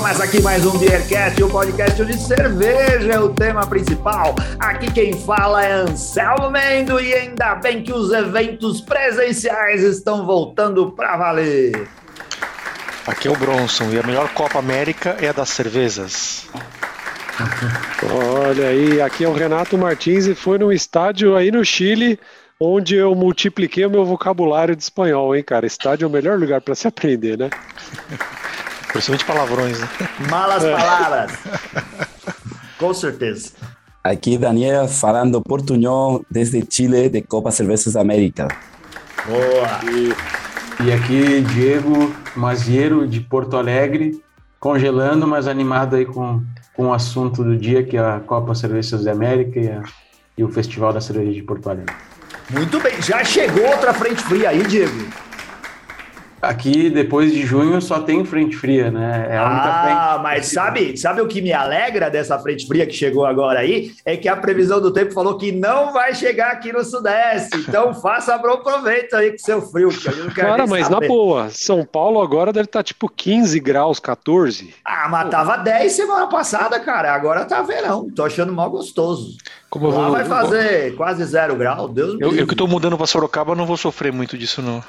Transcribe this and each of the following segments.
Começa aqui mais um Beercast, o um podcast de cerveja é o tema principal. Aqui quem fala é Anselmo Mendo e ainda bem que os eventos presenciais estão voltando para valer. Aqui é o Bronson e a melhor Copa América é a das cervezas. Olha aí, aqui é o Renato Martins e foi num estádio aí no Chile onde eu multipliquei o meu vocabulário de espanhol, hein, cara? Estádio é o melhor lugar para se aprender, né? Principalmente palavrões, né? Malas é. palavras. Com certeza. Aqui Daniel falando portunhol desde Chile de Copa Cervejas América. Boa! E, e aqui Diego Maziero de Porto Alegre, congelando, mas animado aí com, com o assunto do dia, que é a Copa Cervejas da América e, a, e o Festival da Cerveja de Porto Alegre. Muito bem, já chegou outra frente fria aí, Diego? Aqui, depois de junho, só tem frente fria, né? É a única ah, frente. mas sabe, sabe o que me alegra dessa frente fria que chegou agora aí? É que a previsão do tempo falou que não vai chegar aqui no Sudeste. Então faça bom proveito aí com seu frio. Cara, mas saber. na boa, São Paulo agora deve estar tá tipo 15 graus, 14. Ah, mas tava 10 semana passada, cara. Agora tá verão. Tô achando mal gostoso. Como Lá vou... vai fazer quase zero grau, Deus Eu, eu que tô mudando pra Sorocaba não vou sofrer muito disso, não.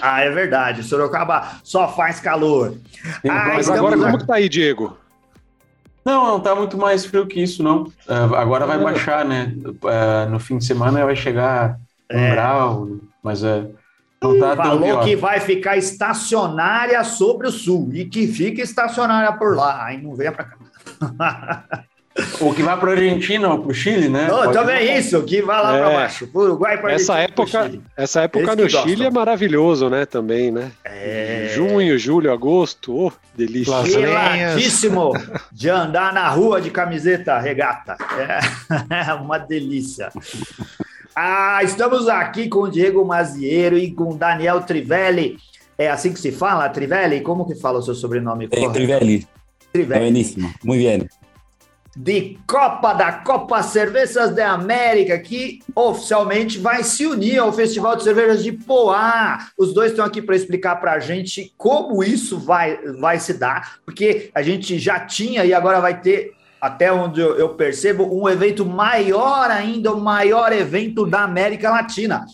Ah, é verdade. Sorocaba só faz calor. Ah, Mas agora como que tá aí, Diego? Não, não tá muito mais frio que isso, não. Uh, agora vai baixar, né? Uh, no fim de semana vai chegar um é. grau, mas uh, não tá Falou que vai ficar estacionária sobre o sul e que fica estacionária por lá. Aí não venha para cá. O que vai para a Argentina ou para o Chile, né? Não, também isso, que vai lá é. para baixo, para Uruguai, para essa época, essa época no Chile é maravilhoso, né? Também, né? É... Junho, julho, agosto, oh, delícia. Geladíssimo de andar na rua de camiseta regata. É uma delícia. Ah, estamos aqui com o Diego Mazieiro e com o Daniel Trivelli. É assim que se fala, Trivelli? Como que fala o seu sobrenome? É, Trivelli. Trivelli. É bueníssimo, muito bem de Copa da Copa Cervejas da América, que oficialmente vai se unir ao Festival de Cervejas de Poá. Os dois estão aqui para explicar para a gente como isso vai, vai se dar, porque a gente já tinha e agora vai ter, até onde eu percebo, um evento maior ainda, o maior evento da América Latina.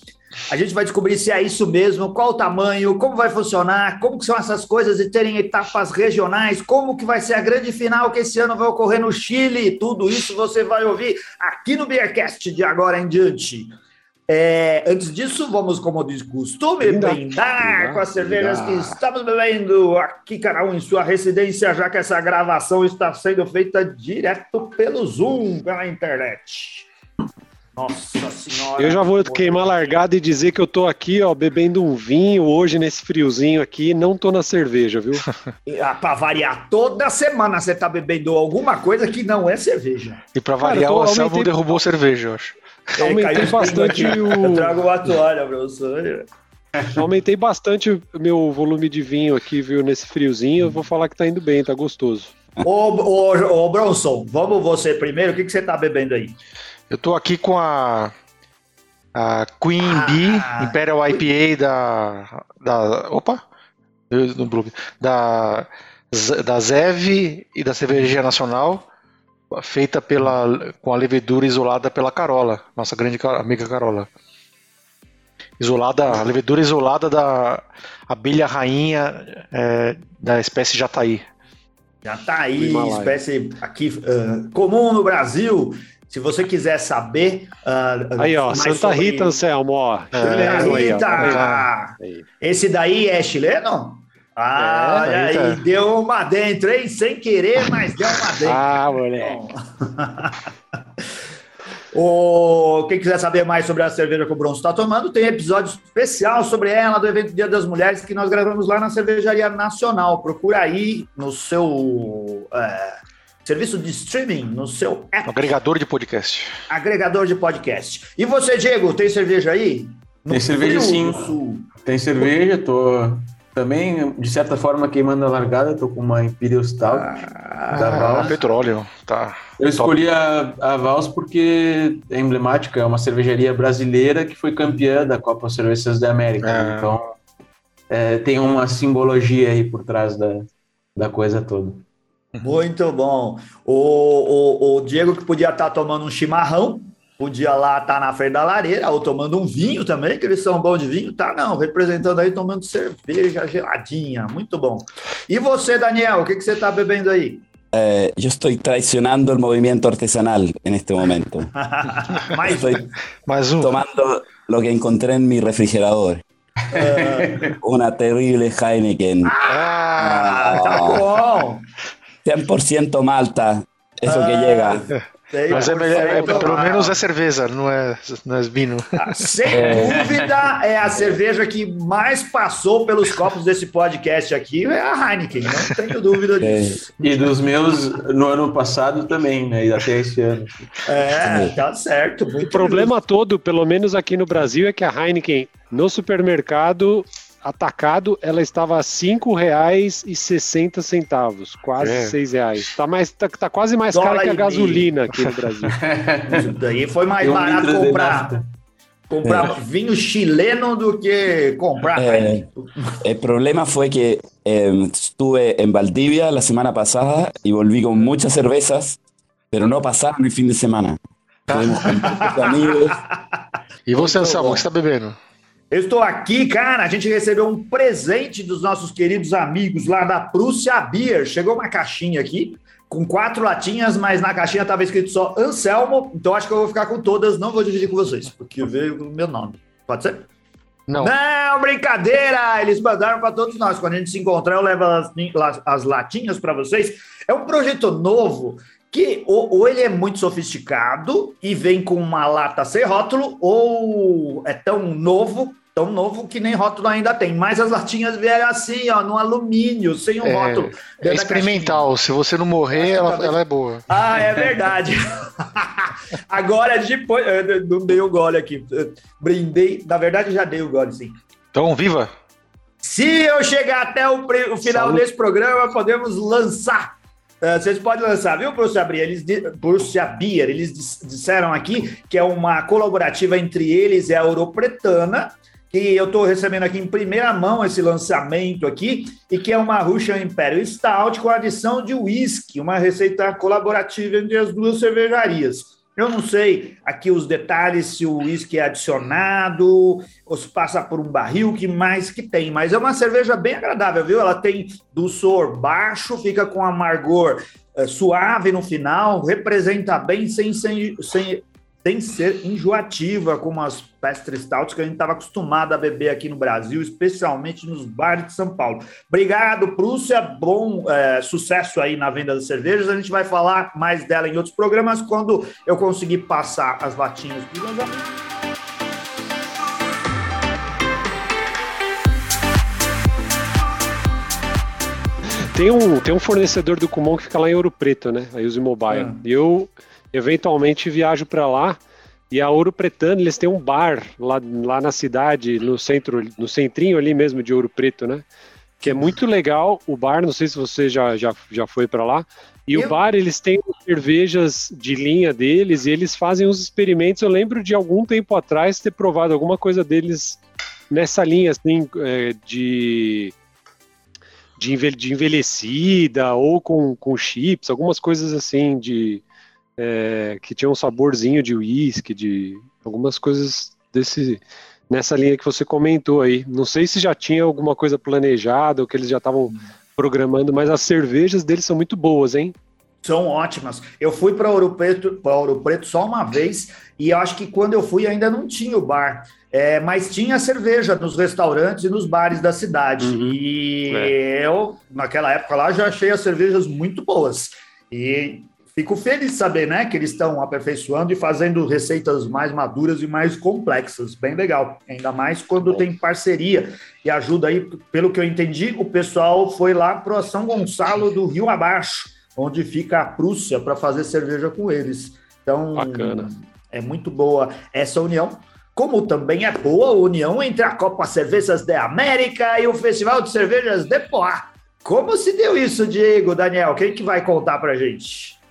A gente vai descobrir se é isso mesmo, qual o tamanho, como vai funcionar, como que são essas coisas de terem etapas regionais, como que vai ser a grande final que esse ano vai ocorrer no Chile. Tudo isso você vai ouvir aqui no Beercast de agora em diante. É, antes disso, vamos, como diz costume, brindar com as cervejas que estamos bebendo aqui, cada um em sua residência, já que essa gravação está sendo feita direto pelo Zoom, pela internet. Nossa senhora. Eu já vou queimar largada e dizer que eu tô aqui, ó, bebendo um vinho hoje nesse friozinho aqui, não tô na cerveja, viu? ah, pra variar, toda semana você tá bebendo alguma coisa que não é cerveja. E pra variar, Cara, o Anselmo aumentei... derrubou cerveja, eu acho. É, aumentei bastante o. Eu trago uma toalha, professor. Aumentei bastante o meu volume de vinho aqui, viu, nesse friozinho. Eu vou falar que tá indo bem, tá gostoso. Ô, ô, ô Bronson, vamos você primeiro. O que, que você tá bebendo aí? Eu tô aqui com a, a Queen ah, Bee Imperial IPA da, da. Opa! No Blue, da, da Zev e da Cervejaria Nacional, feita pela, com a levedura isolada pela Carola, nossa grande amiga Carola. Isolada, a levedura isolada da abelha rainha é, da espécie Jataí. Jataí, espécie aqui uh, comum no Brasil se você quiser saber. Uh, aí, ó, Santa sobre... Rita, Anselmo, ó. Santa Rita! Esse daí é chileno? Ah, é, aí, deu uma dentro, hein? Sem querer, mas deu uma dentro. Ah, moleque. O, quem quiser saber mais sobre a cerveja que o Bronson está tomando, tem episódio especial sobre ela do evento Dia das Mulheres que nós gravamos lá na Cervejaria Nacional. Procura aí no seu. É, serviço de streaming no seu app. Agregador de podcast. Agregador de podcast. E você, Diego, tem cerveja aí? No tem cerveja sim. Tem cerveja, tô também, de certa forma, queimando a largada, tô com uma Imperial Stout ah, da Vals. petróleo, tá. Eu escolhi a, a Vals porque é emblemática, é uma cervejaria brasileira que foi campeã da Copa Cervejas da América. É. Então, é, tem uma simbologia aí por trás da, da coisa toda. Muito bom. O, o, o Diego que podia estar tomando um chimarrão, podia lá estar na frente da lareira, ou tomando um vinho também, que eles são bons de vinho, tá? Não, representando aí tomando cerveja geladinha, muito bom. E você, Daniel, o que, que você está bebendo aí? Eh, yo estoy traicionando el movimiento artesanal en este momento. Mais um. Estoy um. tomando lo que encontré en mi refrigerador. Una terrible Heineken. Ah, Ah, tá bom. 100% Malta. Eso que llega. Sei mas é, melhor- é- pelo menos é cerveja, não é, não é vinho. Sem É. dúvida, é a cerveja que mais passou pelos copos desse podcast aqui, é a Heineken, não tenho dúvida disso. E dos meus no ano passado também, né? E até esse ano. É, tá certo. O problema todo, pelo menos aqui no Brasil, é que a Heineken no supermercado atacado ela estava a R$ 5,60, quase É. 6 reais. Tá, mais, tá, tá quase mais Dólar caro que a e meio. gasolina aqui no Brasil. Isso daí foi mais E um barato comprar, comprar vinho chileno do que comprar É. Heineken. El problema fue que eh, estuve en Valdivia la semana pasada y volví con muchas cervezas, pero no pasaron el fin de semana. Amigos. E você, Anselmo, o que você está bebendo? Eu estou aqui, cara. A gente recebeu um presente dos nossos queridos amigos lá da Prússia Beer. Chegou uma caixinha aqui com quatro latinhas, mas na caixinha estava escrito só Anselmo. Então acho que eu vou ficar com todas. Não vou dividir com vocês, porque veio o meu nome. Pode ser? Não. Não, brincadeira! Eles mandaram para todos nós. Quando a gente se encontrar, eu levo as, as latinhas para vocês. É um projeto novo que ou, ou ele é muito sofisticado e vem com uma lata sem rótulo, ou é tão novo, tão novo que nem rótulo ainda tem. Mas as latinhas vieram assim, ó, no alumínio, sem um É, rótulo. É experimental. Se você não morrer, ela, talvez- ela é boa. ah, é verdade. Agora, depois. eu Não dei o gole aqui. Eu Brindei. Na verdade, já dei o gole, sim. Então, viva! Se eu chegar até o, pre- o final Saúde. desse programa, podemos lançar. Eh, vocês podem lançar, viu, Prússia Beer? Eles, Prússia Beer, eles dis- disseram aqui que é uma colaborativa entre eles e a Europretana, que eu estou recebendo aqui em primeira mão esse lançamento aqui, e que é uma Russian Imperial Stout com adição de whisky, uma receita colaborativa entre as duas cervejarias. Eu não sei aqui os detalhes, se o uísque é adicionado, ou se passa por um barril, que mais que tem. Mas é uma cerveja bem agradável, viu? Ela tem dulçor baixo, fica com amargor eh, suave no final, representa bem sem, sem, sem, sem ser enjoativa, como as pestre stouts que a gente estava acostumado a beber aqui no Brasil, especialmente nos bares de São Paulo. Obrigado, Prússia. Bom eh, sucesso aí na venda das cervejas. A gente vai falar mais dela em outros programas quando eu conseguir passar as latinhas os meus amigos. Tem um, tem um fornecedor do Kumon que fica lá em Ouro Preto, né? A Use Mobile. Ah. E eu, eventualmente, viajo para lá. E a Ouro Pretana, eles têm um bar lá, lá na cidade, no centro, no centrinho ali mesmo de Ouro Preto, né? Que é muito legal. O bar, não sei se você já, já, já foi para lá. E Eu- o bar, eles têm cervejas de linha deles e eles fazem uns experimentos. Eu lembro de algum tempo atrás ter provado alguma coisa deles nessa linha, assim, é, de de envelhecida ou com, com chips, algumas coisas assim de é, que tinham um saborzinho de uísque, de algumas coisas desse nessa linha que você comentou aí. Não sei se já tinha alguma coisa planejada ou que eles já estavam programando, mas as cervejas deles são muito boas, hein? São ótimas. Eu fui para Ouro Preto, para Ouro Preto só uma vez e acho que quando eu fui ainda não tinha o bar, É, mas tinha cerveja nos restaurantes e nos bares da cidade. Uhum. E eu naquela época lá já achei as cervejas muito boas. E fico feliz de saber, né, que eles estão aperfeiçoando e fazendo receitas mais maduras e mais complexas. Bem legal. Ainda mais quando tem parceria e ajuda aí, pelo que eu entendi, o pessoal foi lá para São Gonçalo do Rio Abaixo, onde fica a Prússia, para fazer cerveja com eles. Então, Bacana. é muito boa essa união. Como também é boa a união entre a Copa Cervejas da América e o Festival de Cervejas de Poá. Como se deu isso, Diego, Daniel? Quem que vai contar pra gente?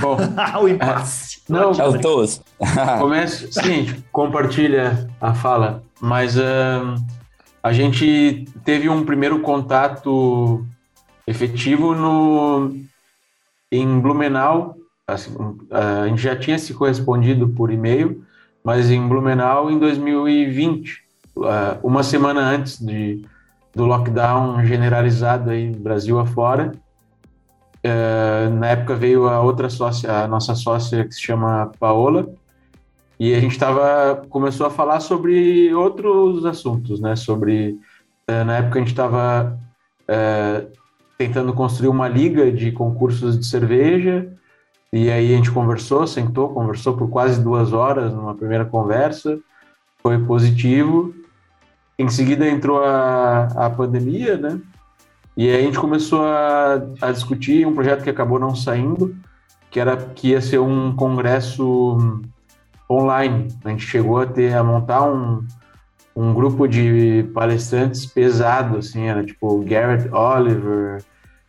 Bom, o impasse. não, Tchau todos. Começa, seguinte, compartilha a fala, mas ahn, a gente teve um primeiro contato efetivo no, em Blumenau. Assim, a gente já tinha se correspondido por e-mail, mas em Blumenau em 2020, uma semana antes de, do lockdown generalizado aí Brasil afora. Uh, na época veio a outra sócia, a nossa sócia que se chama Paola, e a gente tava, começou a falar sobre outros assuntos, né? Sobre, uh, na época a gente estava uh, tentando construir uma liga de concursos de cerveja, e aí a gente conversou, sentou, conversou por quase duas horas numa primeira conversa, foi positivo, em seguida entrou a, a pandemia, né? E aí a gente começou a, a discutir um projeto que acabou não saindo, que era que ia ser um congresso online. A gente chegou a ter a montar um, um grupo de palestrantes pesado, assim, era tipo Garrett Oliver,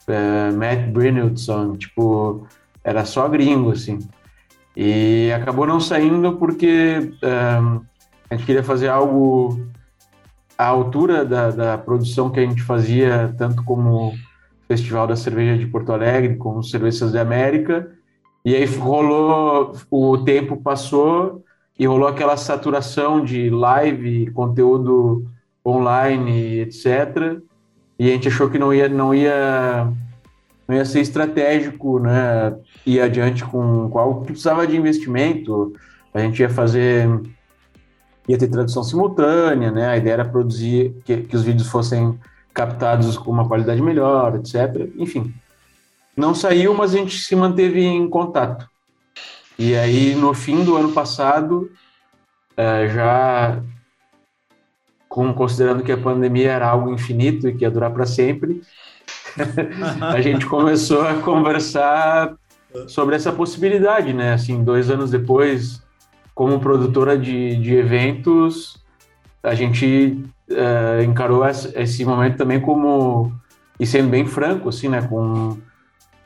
uh, Matt Brynildson, tipo, era só gringo, assim. E acabou não saindo porque eh, a gente queria fazer algo a altura da, da produção que a gente fazia, tanto como Festival da Cerveja de Porto Alegre, como Cervejas da América, e aí rolou, o tempo passou e rolou aquela saturação de live, conteúdo online, etc. E a gente achou que não ia, não ia, não ia ser estratégico, né? Ir adiante com, com algo que precisava de investimento. A gente ia fazer ia ter tradução simultânea, né? A ideia era produzir que, que os vídeos fossem captados com uma qualidade melhor, etc. Enfim, não saiu, mas a gente se manteve em contato. E aí, no fim do ano passado, é, já com, considerando que a pandemia era algo infinito e que ia durar para sempre, a gente começou a conversar sobre essa possibilidade, né? Assim, dois anos depois como produtora de, de eventos, a gente uh, encarou esse momento também como, e sendo bem franco, assim, né, com,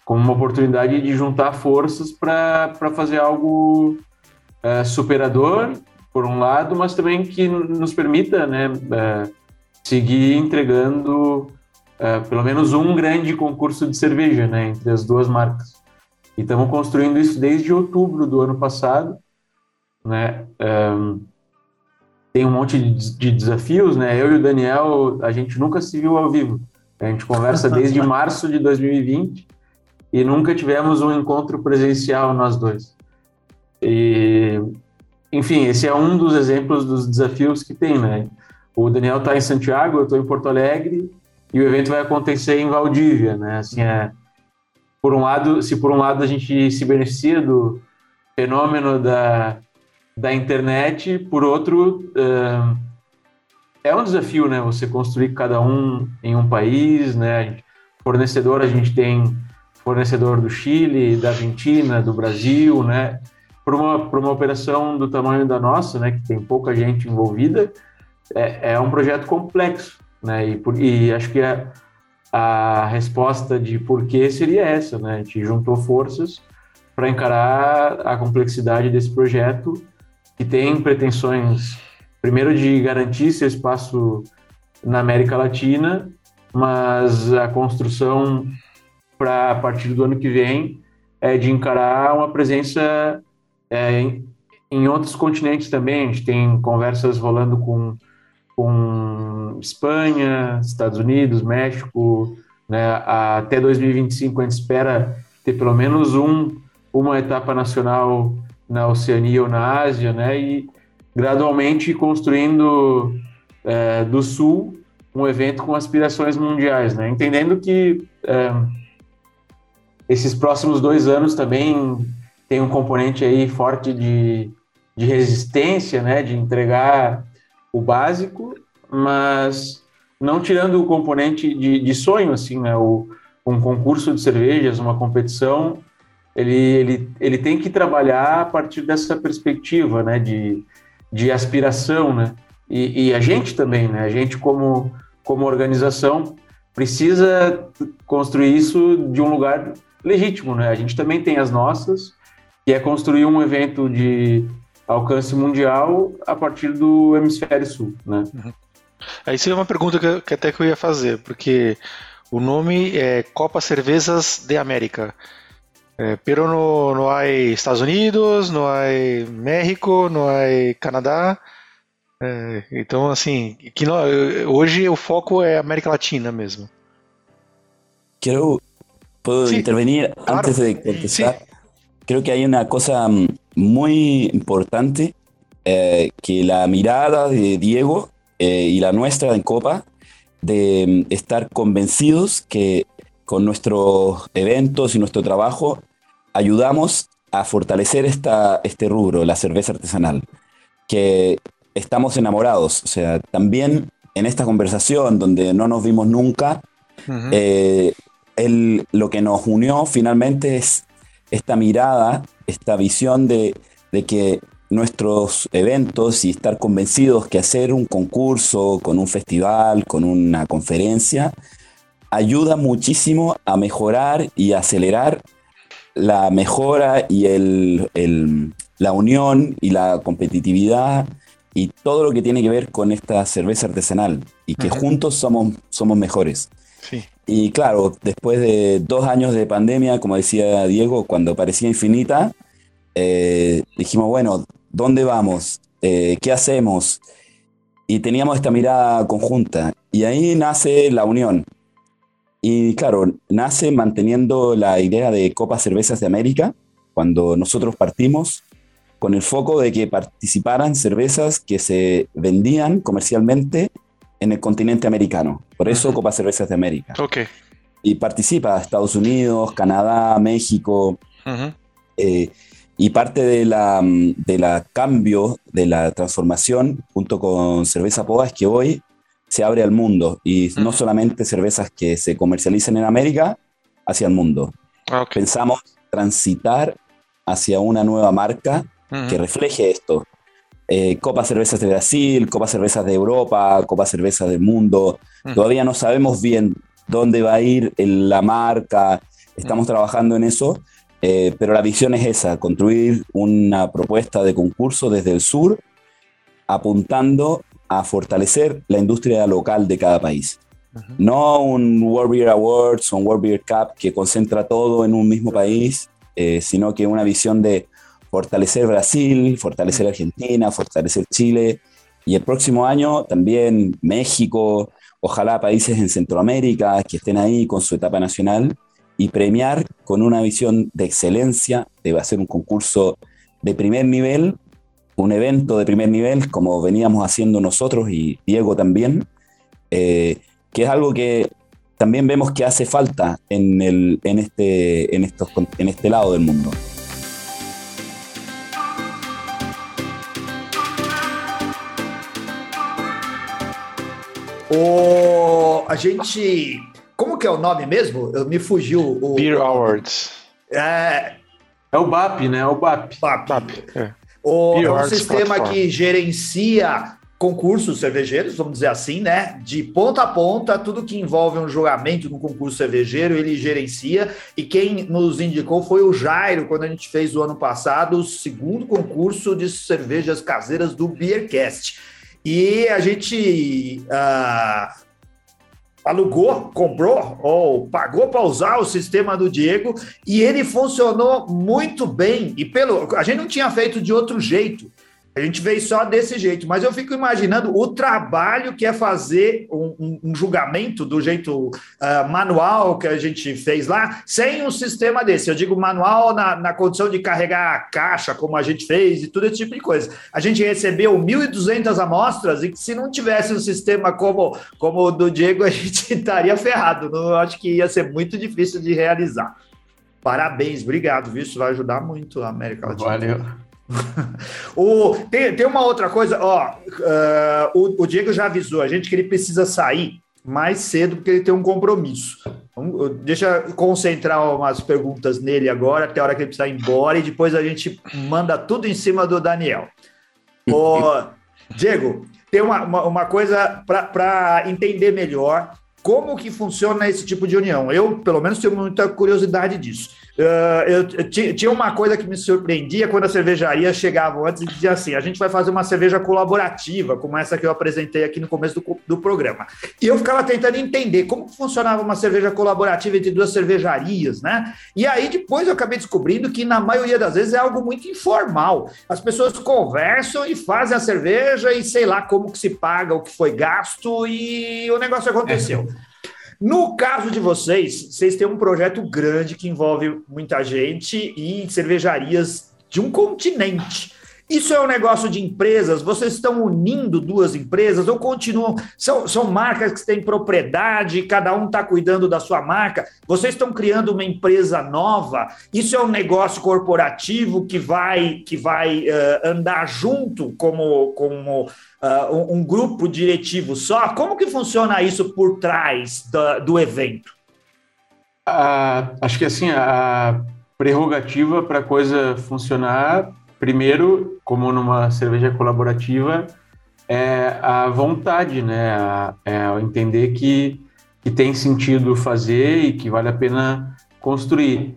com uma oportunidade de juntar forças para fazer algo uh, superador, por um lado, mas também que nos permita, né, uh, seguir entregando pelo menos um grande concurso de cerveja, né, entre as duas marcas. E estamos construindo isso desde outubro do ano passado, né? Um, tem um monte de desafios, né? Eu e o Daniel, a gente nunca se viu ao vivo. A gente conversa desde março de 2020 e nunca tivemos um encontro presencial nós dois. E, enfim, esse é um dos exemplos dos desafios que tem, né? O Daniel está em Santiago, eu estou em Porto Alegre e o evento vai acontecer em Valdívia, né? Assim, é, por um lado, se por um lado a gente se beneficia do fenômeno da da internet, por outro, é um desafio, né? Você construir cada um em um país, né? Fornecedor, a gente tem fornecedor do Chile, da Argentina, do Brasil, né? Para uma, uma operação do tamanho da nossa, né? Que tem pouca gente envolvida, é, é um projeto complexo, né? E, por, e acho que a, a resposta de por que seria essa, né? A gente juntou forças para encarar a complexidade desse projeto que tem pretensões, primeiro, de garantir seu espaço na América Latina, mas a construção para a partir do ano que vem é de encarar uma presença é, em, em, outros continentes também. A gente tem conversas rolando com, com Espanha, Estados Unidos, México. Né? Até 2025 a gente espera ter pelo menos um, uma etapa nacional na Oceania ou na Ásia, né? E gradualmente construindo é, do Sul um evento com aspirações mundiais, né? Entendendo que é, esses próximos dois anos também tem um componente aí forte de, de resistência, né? De entregar o básico, mas não tirando o componente de, de sonho, assim, né? O, um concurso de cervejas, uma competição ele, ele, ele tem que trabalhar a partir dessa perspectiva, né, de, de aspiração, né, e, e a gente também, né, a gente como, como organização precisa construir isso de um lugar legítimo, né, a gente também tem as nossas, que é construir um evento de alcance mundial a partir do hemisfério sul, né. Uhum. Aí seria uma pergunta que, que até que eu ia fazer, porque o nome é Copa Cervezas de América. É, pero no, no há Estados Unidos, não há México, não há Canadá. É, então, assim, que não, hoje o foco é América Latina mesmo. Quiero, puedo sí, intervenir claro. antes de contestar. Sí. Creo que hay una cosa muy importante eh, que la mirada de Diego eh, y la nuestra en Copa de estar convencidos que con nuestros eventos y nuestro trabajo ayudamos a fortalecer esta, este rubro, la cerveza artesanal, que estamos enamorados. O sea, también en esta conversación donde no nos vimos nunca, uh -huh. eh, el, lo que nos unió finalmente es esta mirada, esta visión de, de que nuestros eventos y estar convencidos que hacer un concurso, con un festival, con una conferencia, ayuda muchísimo a mejorar y acelerar la mejora y el, el, la unión y la competitividad y todo lo que tiene que ver con esta cerveza artesanal y que -huh. juntos somos, somos mejores. Sí. Y claro, después de dos años de pandemia, como decía Diego, cuando parecía infinita, eh, dijimos, bueno, ¿dónde vamos? Eh, ¿Qué hacemos? Y teníamos esta mirada conjunta. Y ahí nace la unión. Y claro, nace manteniendo la idea de Copa Cervezas de América, cuando nosotros partimos, con el foco de que participaran cervezas que se vendían comercialmente en el continente americano. Por eso. Copa Cervezas de América. Okay. Y participa Estados Unidos, Canadá, México. Uh -huh. eh, y parte de la, de la cambio, de la transformación, junto con Cerveza Poa, es que hoy se abre al mundo y no solamente cervezas que se comercializan en América, hacia el mundo. Okay. Pensamos transitar hacia una nueva marca que refleje esto. Eh, Copa Cervezas de Brasil, Copa Cervezas de Europa, Copa Cervezas del mundo. Todavía no sabemos bien dónde va a ir la marca, estamos trabajando en eso, eh, pero la visión es esa, construir una propuesta de concurso desde el sur, apuntando a fortalecer la industria local de cada país. Uh -huh. No un World Beer Awards o un World Beer Cup que concentra todo en un mismo país, eh, sino que una visión de fortalecer Brasil, fortalecer Argentina, fortalecer Chile y el próximo año también México, ojalá países en Centroamérica que estén ahí con su etapa nacional y premiar con una visión de excelencia, de hacer un concurso de primer nivel un evento de primer nivel, como veníamos haciendo nosotros y Diego también, eh, que es algo que también vemos que hace falta en, el, en, este, en, estos, en este lado del mundo. O, a gente. Como que é o nome mesmo? Eu, me fugiu. O, Beer Awards. É. É o BAP, né? É o BAP. BAP. BAP. É. O, é um sistema que gerencia concursos cervejeiros, vamos dizer assim, né? De ponta a ponta, tudo que envolve um julgamento no concurso cervejeiro, ele gerencia. E quem nos indicou foi o Jairo, quando a gente fez o ano passado o segundo concurso de cervejas caseiras do Beercast. E a gente uh, alugou, comprou ou pagou para usar o sistema do Diego e ele funcionou muito bem. E pelo a gente não tinha feito de outro jeito. A gente veio só desse jeito, mas eu fico imaginando o trabalho que é fazer um, um, um julgamento do jeito uh, manual que a gente fez lá, sem um sistema desse. Eu digo manual na, na condição de carregar a caixa, como a gente fez, e tudo esse tipo de coisa. A gente recebeu 1.200 amostras e se não tivesse um sistema como, como o do Diego, a gente estaria ferrado. Não, acho que ia ser muito difícil de realizar. Parabéns, obrigado, viu? Isso vai ajudar muito a América Latina. Valeu. o, tem, tem uma outra coisa, ó, uh, o, o, Diego já avisou a gente que ele precisa sair mais cedo porque ele tem um compromisso. Então, deixa eu concentrar umas perguntas nele agora, até a hora que ele precisar ir embora, e depois a gente manda tudo em cima do Daniel. Ô, Diego, tem uma, uma, uma coisa para entender melhor como que funciona esse tipo de união. Eu, pelo menos, tenho muita curiosidade disso. Uh, eu, eu, tinha uma coisa que me surpreendia quando as cervejarias chegavam antes e diziam assim: a gente vai fazer uma cerveja colaborativa, como essa que eu apresentei aqui no começo do, do programa. E eu ficava tentando entender como funcionava uma cerveja colaborativa entre duas cervejarias, né? E aí depois eu acabei descobrindo que na maioria das vezes é algo muito informal. As pessoas conversam e fazem a cerveja e sei lá como que se paga o que foi gasto e o negócio aconteceu. É. No caso de vocês, vocês têm um projeto grande que envolve muita gente e cervejarias de um continente. Isso é um negócio de empresas? Vocês estão unindo duas empresas ou continuam? São, são marcas que têm propriedade, cada um está cuidando da sua marca. Vocês estão criando uma empresa nova? Isso é um negócio corporativo que vai, que vai uh, andar junto como, como uh, um, grupo diretivo só? Como que funciona isso por trás da, do evento? Uh, acho que assim, a prerrogativa para a coisa funcionar primeiro, como numa cerveja colaborativa, é a vontade, né? É entender que, que tem sentido fazer e que vale a pena construir.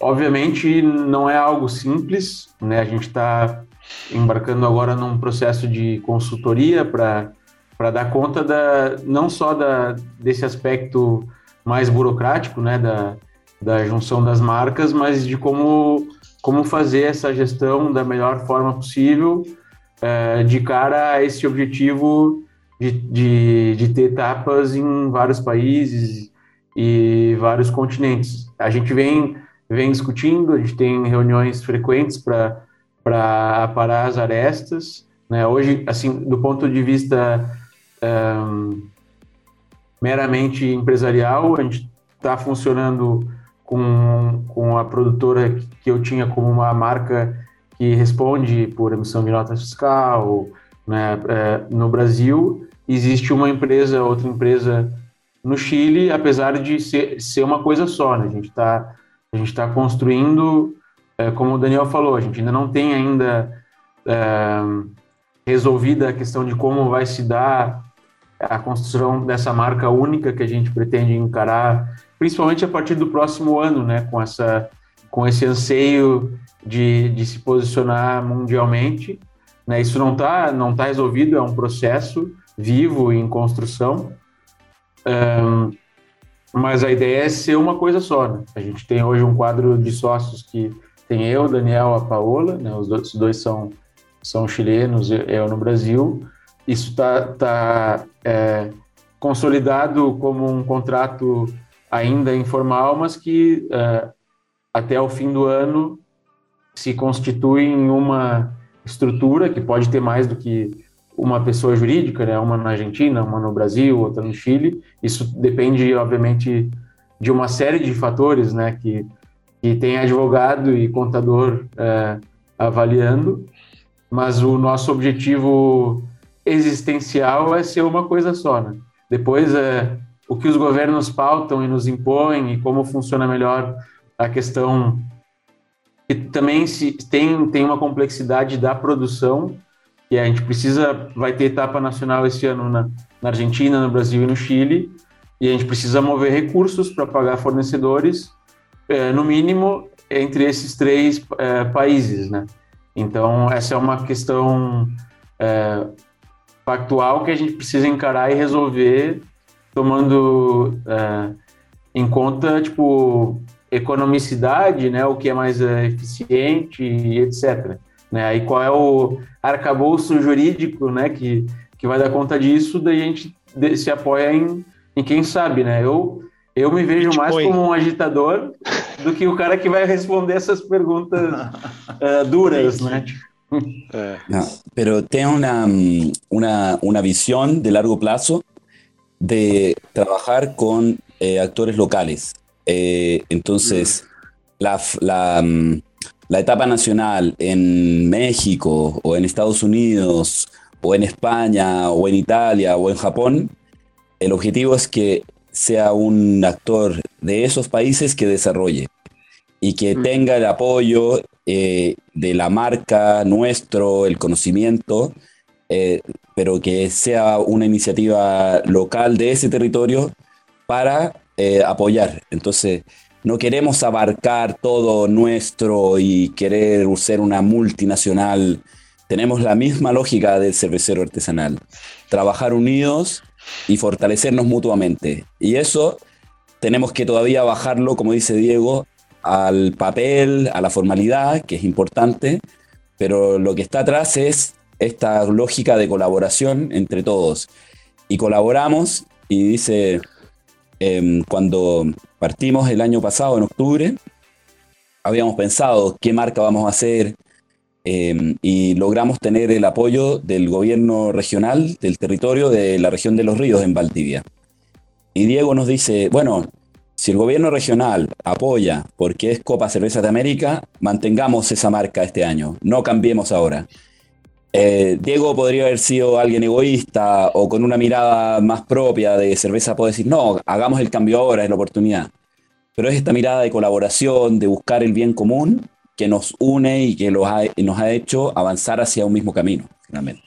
Obviamente, não é algo simples, né? A gente está embarcando agora num processo de consultoria para dar conta da, não só da, desse aspecto mais burocrático, né? Da, da junção das marcas, mas de como como fazer essa gestão da melhor forma possível é, de cara a esse objetivo de, de, de, ter etapas em vários países e vários continentes. A gente vem, vem discutindo, a gente tem reuniões frequentes para parar as arestas. Né? Hoje, assim, do ponto de vista um, meramente empresarial, a gente está funcionando com, com a produtora que eu tinha como uma marca que responde por emissão de nota fiscal né, é, no Brasil. Existe uma empresa, outra empresa no Chile, apesar de ser, ser uma coisa só. Né? A gente está a gente está construindo, é, como o Daniel falou, a gente ainda não tem ainda é, resolvida a questão de como vai se dar a construção dessa marca única que a gente pretende encarar principalmente a partir do próximo ano, né, com, essa, com esse anseio de, de se posicionar mundialmente. Né, isso não está não tá resolvido, é um processo vivo em construção, um, mas a ideia é ser uma coisa só. Né? A gente tem hoje um quadro de sócios que tem eu, Daniel, a Paola, né, os, dois, os dois são, são chilenos, eu no Brasil. Isso está tá, é, consolidado como um contrato ainda informal, mas que uh, até o fim do ano se constitui em uma estrutura que pode ter mais do que uma pessoa jurídica, né? uma na Argentina, uma no Brasil, outra no Chile. Isso depende, obviamente, de uma série de fatores, né? que, que tem advogado e contador uh, avaliando, mas o nosso objetivo existencial é ser uma coisa só. Né? Depois, uh, o que os governos pautam e nos impõem e como funciona melhor a questão que também se tem tem uma complexidade da produção que a gente precisa vai ter etapa nacional esse ano na, na Argentina, no Brasil e no Chile e a gente precisa mover recursos para pagar fornecedores é, no mínimo entre esses três é, países, né? Então essa é uma questão é, factual que a gente precisa encarar e resolver tomando é, em conta, tipo, economicidade, né, o que é mais é, eficiente e etc. Né? Aí qual é o arcabouço jurídico, né, que, que vai dar conta disso, daí a gente se apoia em, em quem sabe, né? Eu, eu me vejo mais como um agitador do que o cara que vai responder essas perguntas uh, duras, né? No, pero tem uma, uma, uma visão de largo prazo de trabajar con eh, actores locales. Eh, entonces, la, mm, la, etapa nacional en México o en Estados Unidos o en España o en Italia o en Japón, el objetivo es que sea un actor de esos países que desarrolle y que tenga el apoyo eh, de la marca nuestro, el conocimiento eh, pero que sea una iniciativa local de ese territorio para eh, apoyar. Entonces, no queremos abarcar todo nuestro y querer ser una multinacional. Tenemos la misma lógica del cervecero artesanal. Trabajar unidos y fortalecernos mutuamente. Y eso tenemos que todavía bajarlo, como dice Diego, al papel, a la formalidad, que es importante, pero lo que está atrás es esta lógica de colaboración entre todos. Y colaboramos, y dice, em, cuando partimos el año pasado, en octubre, habíamos pensado qué marca vamos a hacer, em, y logramos tener el apoyo del gobierno regional del territorio de la región de los ríos en Valdivia. Y Diego nos dice, bueno, si el gobierno regional apoya porque es Copa Cerveza de América, mantengamos esa marca este año, no cambiemos ahora. Eh, Diego podría haber sido alguien egoísta o con una mirada más propia de cerveza, puede decir, no, hagamos el cambio ahora, es la oportunidad. Pero es esta mirada de colaboración, de buscar el bien común, que nos une y que nos ha hecho avanzar hacia un mismo camino, finalmente.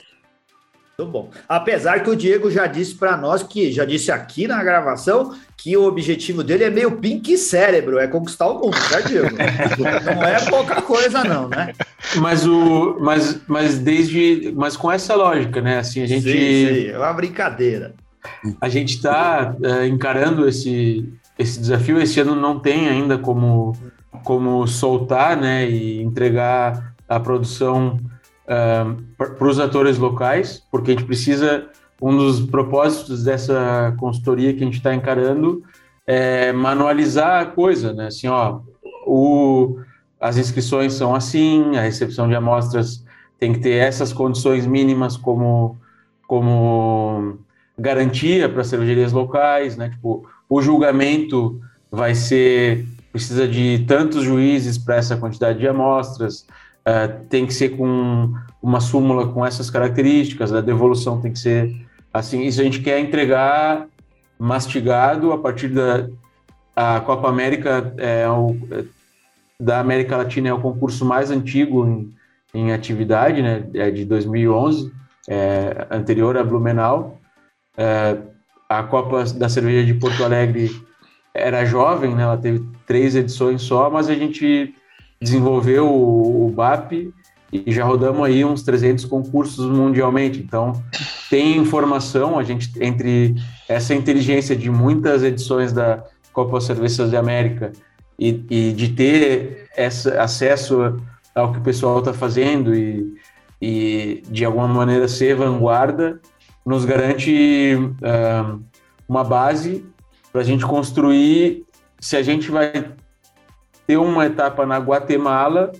Muito bom. Apesar que o Diego já disse para nós que já disse aqui na gravação que o objetivo dele é meio pink cérebro, é conquistar o mundo, né, Diego? não é pouca coisa não, né? Mas o mas mas desde mas com essa lógica, né? Assim, a gente sim, sim, é uma brincadeira. A gente está é, encarando esse esse desafio. Esse ano não tem ainda como como soltar, né, e entregar a produção para os atores locais, porque a gente precisa, um dos propósitos dessa consultoria que a gente está encarando é manualizar a coisa, né? Assim, ó, o, as inscrições são assim, a recepção de amostras tem que ter essas condições mínimas como, como garantia para cervejarias locais, né? Tipo, o julgamento vai ser precisa de tantos juízes para essa quantidade de amostras, uh, tem que ser com uma súmula com essas características, a devolução tem que ser assim. Isso a gente quer entregar mastigado a partir da a Copa América é o, da América Latina é o concurso mais antigo em, em atividade, né? É de 2011, é, anterior a Blumenau. É, a Copa da Cerveja de Porto Alegre era jovem, né? Ela teve três edições só, mas a gente desenvolveu o, o BAP e já rodamos aí uns 300 concursos mundialmente. Então, tem informação, a gente, entre essa inteligência de muitas edições da Copa Cervejas de América e, e de ter essa, acesso ao que o pessoal está fazendo e, e, de alguma maneira, ser vanguarda, nos garante uh, uma base para a gente construir se a gente vai ter uma etapa na Guatemala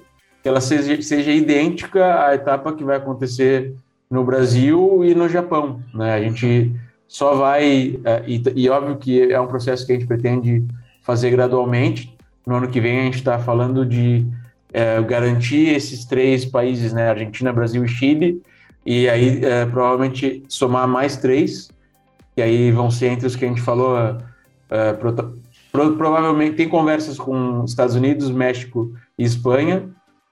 que ela seja, seja idêntica à etapa que vai acontecer no Brasil e no Japão. Né? A gente só vai, é, e, e óbvio que é um processo que a gente pretende fazer gradualmente. No ano que vem a gente está falando de é, garantir esses três países, né? Argentina, Brasil e Chile, e aí é, provavelmente somar mais três, que aí vão ser entre os que a gente falou. É, provavelmente tem conversas com Estados Unidos, México e Espanha,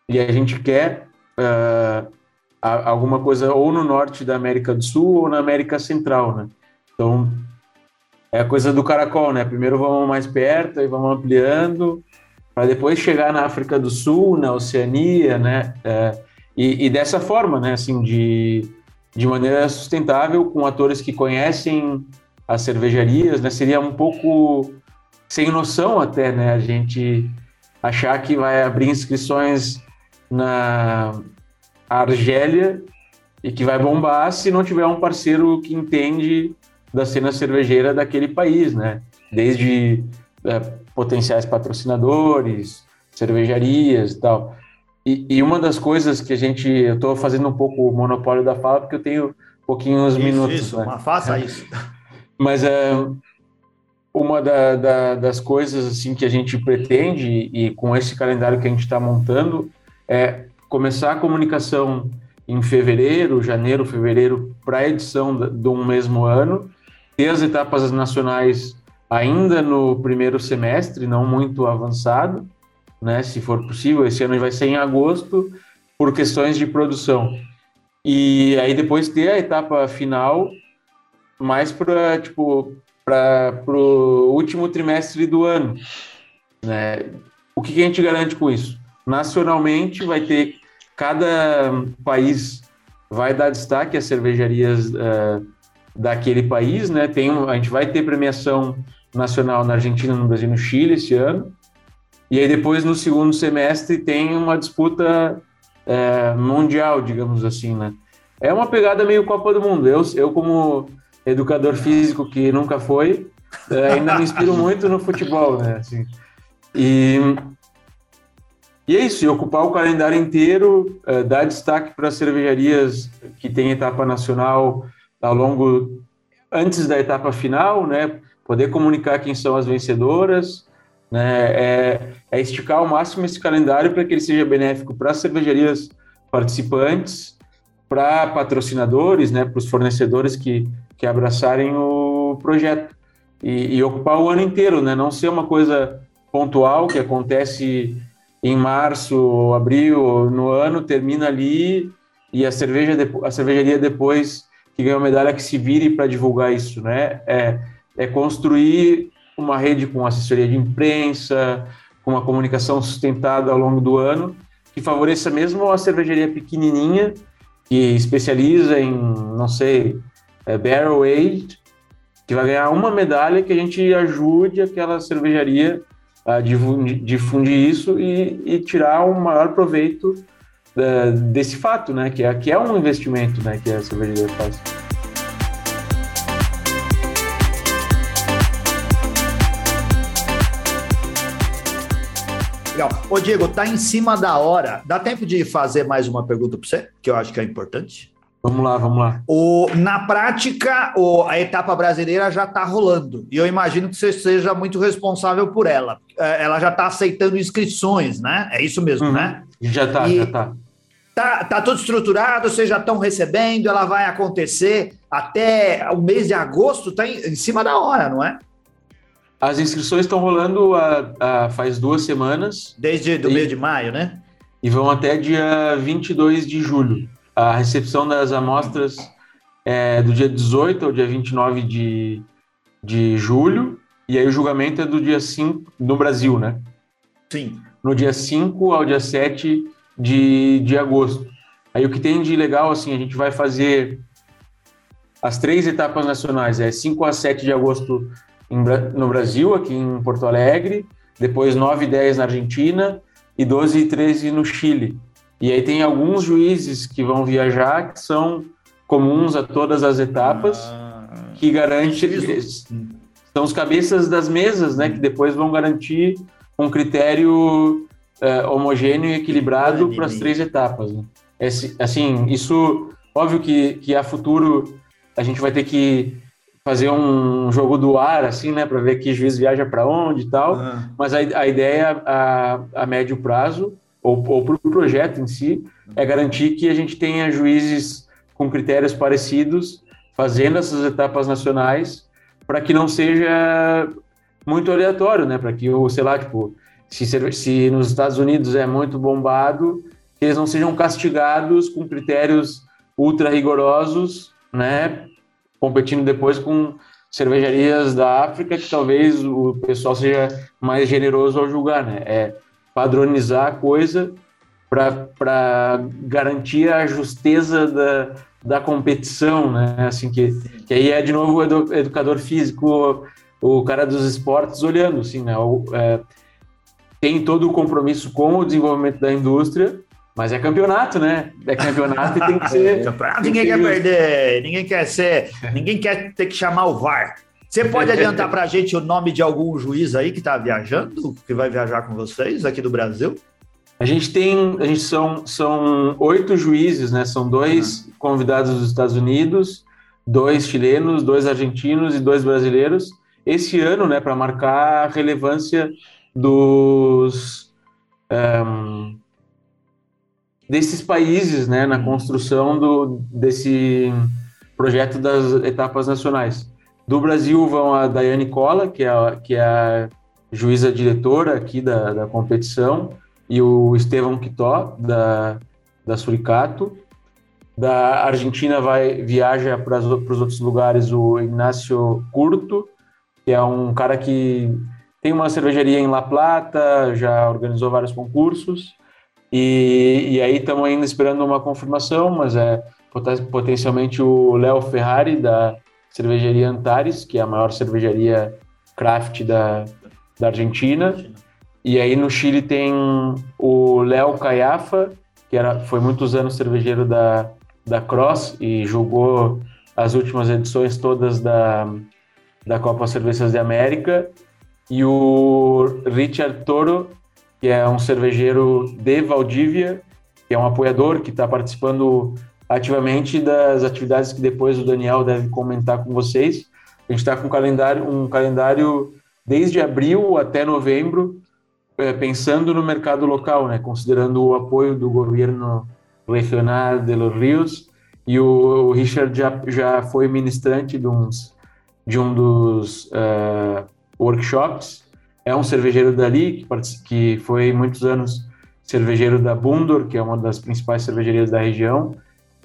e a gente quer uh, alguma coisa ou no norte da América do Sul ou na América Central, né? Então, é a coisa do caracol, né? Primeiro vamos mais perto e vamos ampliando, para depois chegar na África do Sul, na Oceania, né? É, e, e, dessa forma, né? Assim, de, de maneira sustentável, com atores que conhecem as cervejarias, né? Seria um pouco sem noção até, né? A gente achar que vai abrir inscrições na Argélia e que vai bombar se não tiver um parceiro que entende da cena cervejeira daquele país, né? Desde é, potenciais patrocinadores, cervejarias e tal. E, e, uma das coisas que a gente, eu estou fazendo um pouco o monopólio da fala porque eu tenho pouquinhos isso, minutos. Isso, né? faça isso. Mas é, uma da, da, das coisas assim que a gente pretende e com esse calendário que a gente está montando é começar a comunicação em fevereiro, janeiro, fevereiro, para a edição de um mesmo ano, ter as etapas nacionais ainda no primeiro semestre, não muito avançado, né, se for possível, esse ano vai ser em agosto, por questões de produção. E aí depois ter a etapa final mais para tipo para o último trimestre do ano, Né? O que, que a gente garante com isso? Nacionalmente, vai ter cada país vai dar destaque às cervejarias uh, daquele país, né? Tem, a gente vai ter premiação nacional na Argentina, no Brasil, no Chile esse ano. E aí depois no segundo semestre tem uma disputa é, mundial, digamos assim, né? É uma pegada meio Copa do Mundo. Eu, eu como educador físico que nunca foi, é, ainda me inspiro muito no futebol, né? Assim, e, e é isso, e ocupar o calendário inteiro, é, dar destaque para as cervejarias que têm etapa nacional ao longo, antes da etapa final, né? Poder comunicar quem são as vencedoras, né? É, é esticar ao máximo esse calendário para que ele seja benéfico para as cervejarias participantes, para patrocinadores, né? Para os fornecedores que, que abraçarem o projeto e, e, ocupar o ano inteiro, né? Não ser uma coisa pontual que acontece em março, abril, no ano, termina ali e a cerveja a cervejaria depois que ganhou medalha que se vire para divulgar isso, né? É, é construir uma rede com assessoria de imprensa, com uma comunicação sustentada ao longo do ano, que favoreça mesmo a cervejaria pequenininha, que especializa em, não sei, é, barrel aged, que vai ganhar uma medalha que a gente ajude aquela cervejaria a difundir isso e, e tirar o maior proveito é, desse fato, né? Que é, que é um investimento, né? Que a cervejaria faz. Legal. Ô, Diego, tá em cima da hora. Dá tempo de fazer mais uma pergunta para você, que eu acho que é importante? Vamos lá, vamos lá. O, na prática, o, a etapa brasileira já está rolando. E eu imagino que você seja muito responsável por ela. É, ela já está aceitando inscrições, né? É isso mesmo, uhum. né? Já está, já está. Tá, tá tudo estruturado, vocês já estão recebendo, ela vai acontecer até o mês de agosto, tá em, em cima da hora, não é? As inscrições estão rolando a, a, faz duas semanas. Desde o mês de maio, né? E vão até dia 22 de julho. A recepção das amostras é do dia 18 ao dia 29 de, de julho. E aí o julgamento é do dia 5 no Brasil, né? Sim. No dia 5 ao dia 7 de, de agosto. Aí o que tem de legal, assim, a gente vai fazer as três etapas nacionais, é 5 a 7 de agosto no Brasil, aqui em Porto Alegre, depois 9 e 10 na Argentina e 12 e 13 no Chile. E aí tem alguns juízes que vão viajar que são comuns a todas as etapas, ah, que garante são os cabeças das mesas, né, que depois vão garantir um critério uh, homogêneo e equilibrado para as três etapas. Né? Esse, assim, isso óbvio que, que a futuro a gente vai ter que fazer um jogo do ar, assim, né, para ver que juiz viaja para onde e tal. Uhum. Mas a, a ideia a, a médio prazo, ou, ou para o projeto em si, é garantir que a gente tenha juízes com critérios parecidos fazendo essas etapas nacionais para que não seja muito aleatório, né? Para que o, sei lá, tipo, se, se nos Estados Unidos é muito bombado, que eles não sejam castigados com critérios ultra rigorosos, né? competindo depois com cervejarias da África, que talvez o pessoal seja mais generoso ao julgar, né? É padronizar a coisa para garantir a justeza da, da competição, né? Assim que, que aí é de novo o edu, educador físico, o, o cara dos esportes olhando, assim, né? O, é, tem todo o compromisso com o desenvolvimento da indústria, mas é campeonato, né? É campeonato e tem que ser. campeonato ninguém quer perder, ninguém quer ser, ninguém quer ter que chamar o VAR. Você pode adiantar para a gente o nome de algum juiz aí que está viajando, que vai viajar com vocês aqui do Brasil? A gente tem, a gente são, são oito juízes, né? São dois uhum. convidados dos Estados Unidos, dois chilenos, dois argentinos e dois brasileiros. Esse ano, né, para marcar a relevância dos um, desses países né, na construção do, desse projeto das etapas nacionais. Do Brasil vão a Daiane Cola, que é a, que é a juíza diretora aqui da, da competição, e o Estevão Quitó, da, da Suricato. Da Argentina vai viaja para os outros lugares o Ignacio Curto, que é um cara que tem uma cervejaria em La Plata, já organizou vários concursos, e, e aí estamos ainda esperando uma confirmação, mas é potencialmente o Léo Ferrari, da cervejaria Antares, que é a maior cervejaria craft da, da Argentina. E aí no Chile tem o Léo Caiafa, que era, foi muitos anos cervejeiro da, da Cross e jogou as últimas edições todas da, da Copa Cervejas de América. E o Richard Toro, que é um cervejeiro de Valdívia, que é um apoiador que está participando ativamente das atividades que depois o Daniel deve comentar com vocês. A gente está com um calendário, um calendário desde abril até novembro, é, pensando no mercado local, né, considerando o apoio do governo regional de Los Rios. E o, Richard já, já foi ministrante de, uns, de um dos uh, workshops. É um cervejeiro dali, que, que foi muitos anos cervejeiro da Bundor, que é uma das principais cervejarias da região.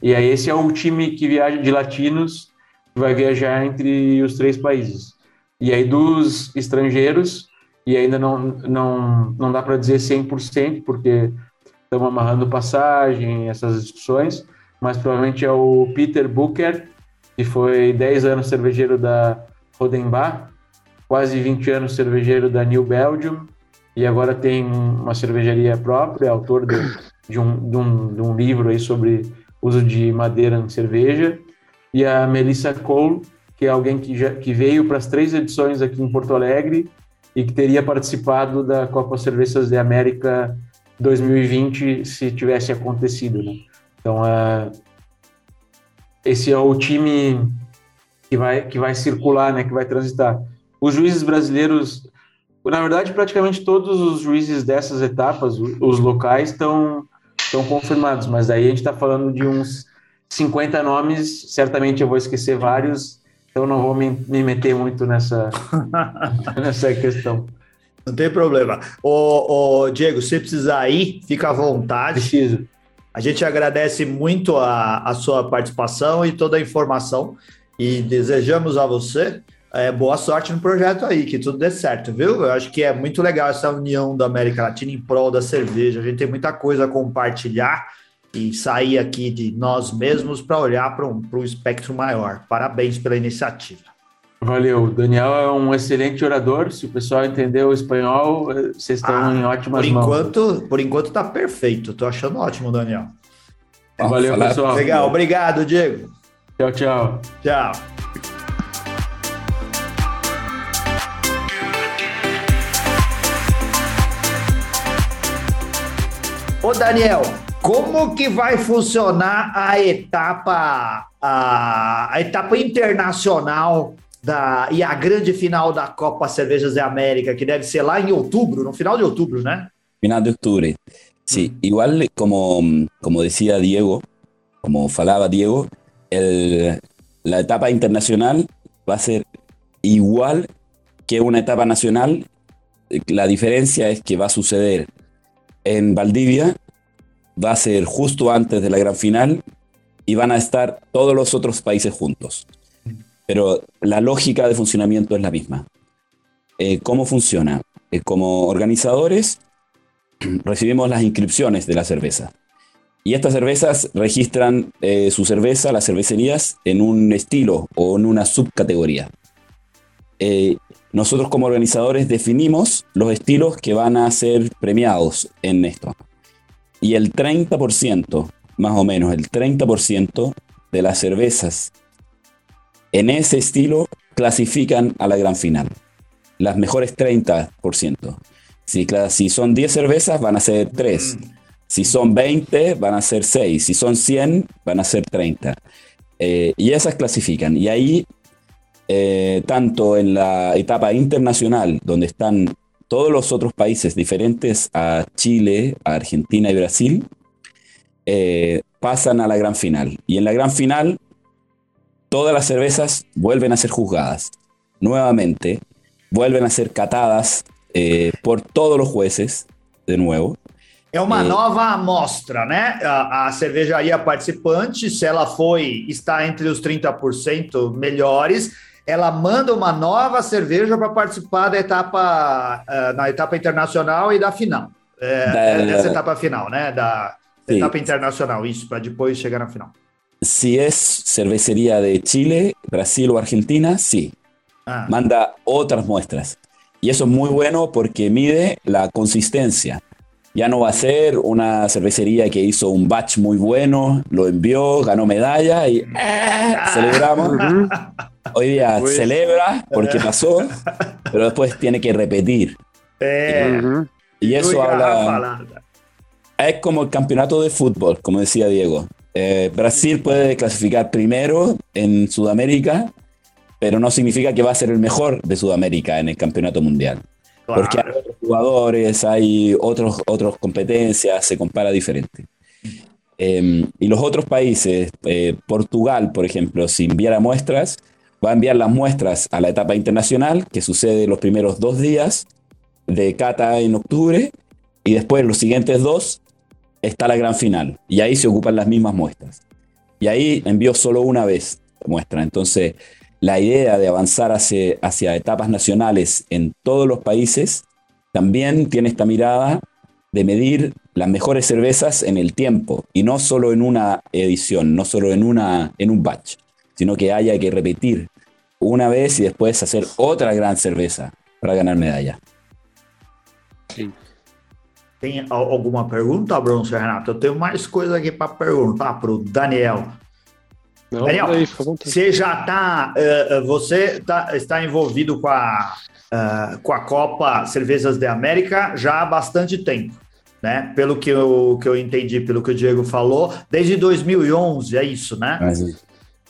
E aí esse é o time que viaja de latinos, que vai viajar entre os três países. E aí dos estrangeiros, e ainda não, não, não dá para dizer 100%, porque estamos amarrando passagem, essas discussões, mas provavelmente é o Peter Booker, que foi 10 anos cervejeiro da Rodenbach, quase 20 anos cervejeiro da New Belgium, e agora tem uma cervejaria própria, autor de, de, um, de, um, de um livro aí sobre uso de madeira em cerveja, e a Melissa Cole, que é alguém que, já, que veio para as três edições aqui em Porto Alegre e que teria participado da Copa Cervejas de América 2020 se tivesse acontecido. Né? Então, uh, esse é o time que vai, que vai circular, né, que vai transitar. Os juízes brasileiros, na verdade, praticamente todos os juízes dessas etapas, os locais, estão estão confirmados, mas aí a gente está falando de uns 50 nomes, certamente eu vou esquecer vários, então não vou me, me meter muito nessa, nessa questão. Não tem problema. Ô, ô, Diego, se precisar ir, fica à vontade. Preciso. A gente agradece muito a, a sua participação e toda a informação e desejamos a você é, boa sorte no projeto aí, que tudo dê certo, viu? Eu acho que é muito legal essa união da América Latina em prol da cerveja. A gente tem muita coisa a compartilhar e sair aqui de nós mesmos para olhar para um, um espectro maior. Parabéns pela iniciativa. Valeu. O Daniel é um excelente orador. Se o pessoal entendeu o espanhol, eh, vocês estão ah, em ótimas por mãos. Enquanto, por enquanto está perfeito. Estou achando ótimo, Daniel. Valeu, pessoal. Legal. Obrigado, Diego. Tchau, tchau. Tchau. Ô Daniel, como que vai funcionar a etapa a, a etapa internacional da, e a grande final da Copa Cervejas da América, que deve ser lá em outubro, no final de outubro, né? Final de octubre. Sí, mm. igual como, como decía Diego, como falaba Diego, el, la etapa internacional va a ser igual que una etapa nacional. La diferencia es que va a suceder en Valdivia va a ser justo antes de la gran final y van a estar todos los otros países juntos. Pero la lógica de funcionamiento es la misma. Eh, ¿Cómo funciona? Eh, como organizadores recibimos las inscripciones de la cerveza. Y estas cervezas registran eh, su cerveza, las cervecerías, en un estilo o en una subcategoría. Nosotros como organizadores definimos los estilos que van a ser premiados en esto. Y el 30%, más o menos, el 30% de las cervezas en ese estilo clasifican a la gran final. Las mejores 30%. Si, si son 10 cervezas, van a ser 3. Mm. Si son 20, van a ser 6. Si son 100, van a ser 30. Eh, y esas clasifican. Y ahí eh, tanto en la etapa internacional, donde están todos los otros países diferentes a Chile, a Argentina y Brasil, eh, pasan a la gran final. Y en la gran final, todas las cervezas vuelven a ser juzgadas. Nuevamente, vuelven a ser catadas eh, por todos los jueces, de nuevo. É uma nova amostra, né? A, a, cervejaria participante, se ela foi, está entre os 30% melhores, ela manda uma nova cerveja para participar da etapa, uh, na etapa internacional e da final. É, da, essa etapa final, né? Da sim. etapa internacional, isso, para depois chegar na final. Si es cervecería de Chile, Brasil o Argentina, sí. Ah. Manda otras muestras. Y eso es muy bueno porque mide la consistencia. Ya no va a ser una cervecería que hizo un batch muy bueno, lo envió, ganó medalla y eh, celebramos. Hoy día celebra porque pasó, pero después tiene que repetir. Eh, y eso habla. Es como el campeonato de fútbol, como decía Diego. Eh, Brasil puede clasificar primero en Sudamérica, pero no significa que va a ser el mejor de Sudamérica en el campeonato mundial. Porque hay otros jugadores, hay otros, otras competencias, se compara diferente. Em, y los otros países, eh, Portugal, por ejemplo, si enviara muestras, va a enviar las muestras a la etapa internacional, que sucede los primeros dos días de cata en octubre, y después los siguientes dos está la gran final. Y ahí se ocupan las mismas muestras. Y ahí envió solo una vez muestra. Entonces, la idea de avanzar hacia, hacia etapas nacionales en todos los países también tiene esta mirada de medir las mejores cervezas en el tiempo y no solo en una edición, no solo en, una, en un batch, sino que haya que repetir una vez y después hacer otra gran cerveza para ganar medalla. Sí. Tem alguma pergunta, Bronson Renato? Eu tenho mais coisa aqui para perguntar para o Daniel. Não, Daniel, aí, você já está, uh, eh, eh, você tá, está envolvido com a, uh, com a Copa Cervejas de América já há bastante tempo, né? Pelo que eu, que eu entendi, pelo que o Diego falou, desde 2011, é isso, né? Mas,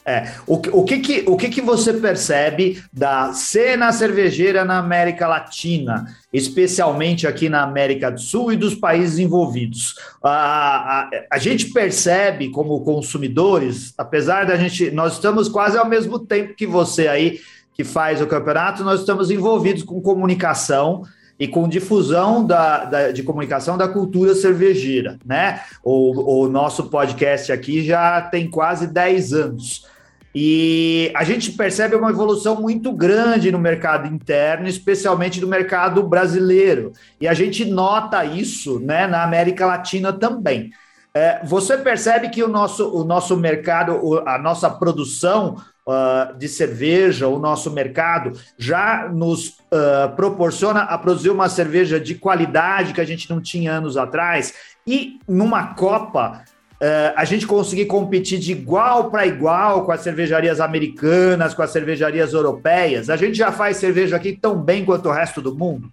é, o, o, que, que, o que, que você percebe da cena cervejeira na América Latina, especialmente aqui na América do Sul e dos países envolvidos? A, a, a gente percebe como consumidores, apesar da gente, nós estamos quase ao mesmo tempo que você aí que faz o campeonato, nós estamos envolvidos com comunicação e com difusão da, da, de comunicação da cultura cervejeira, né? O, o nosso podcast aqui já tem quase 10 anos. E a gente percebe uma evolução muito grande no mercado interno, especialmente no mercado brasileiro. E a gente nota isso né, na América Latina também. É, você percebe que o nosso, o nosso mercado, a nossa produção uh, de cerveja, o nosso mercado, já nos uh, proporciona a produzir uma cerveja de qualidade que a gente não tinha anos atrás. E numa Copa, uh, a gente conseguir competir de igual para igual com as cervejarias americanas, com as cervejarias europeias? A gente já faz cerveja aqui tão bem quanto o resto do mundo?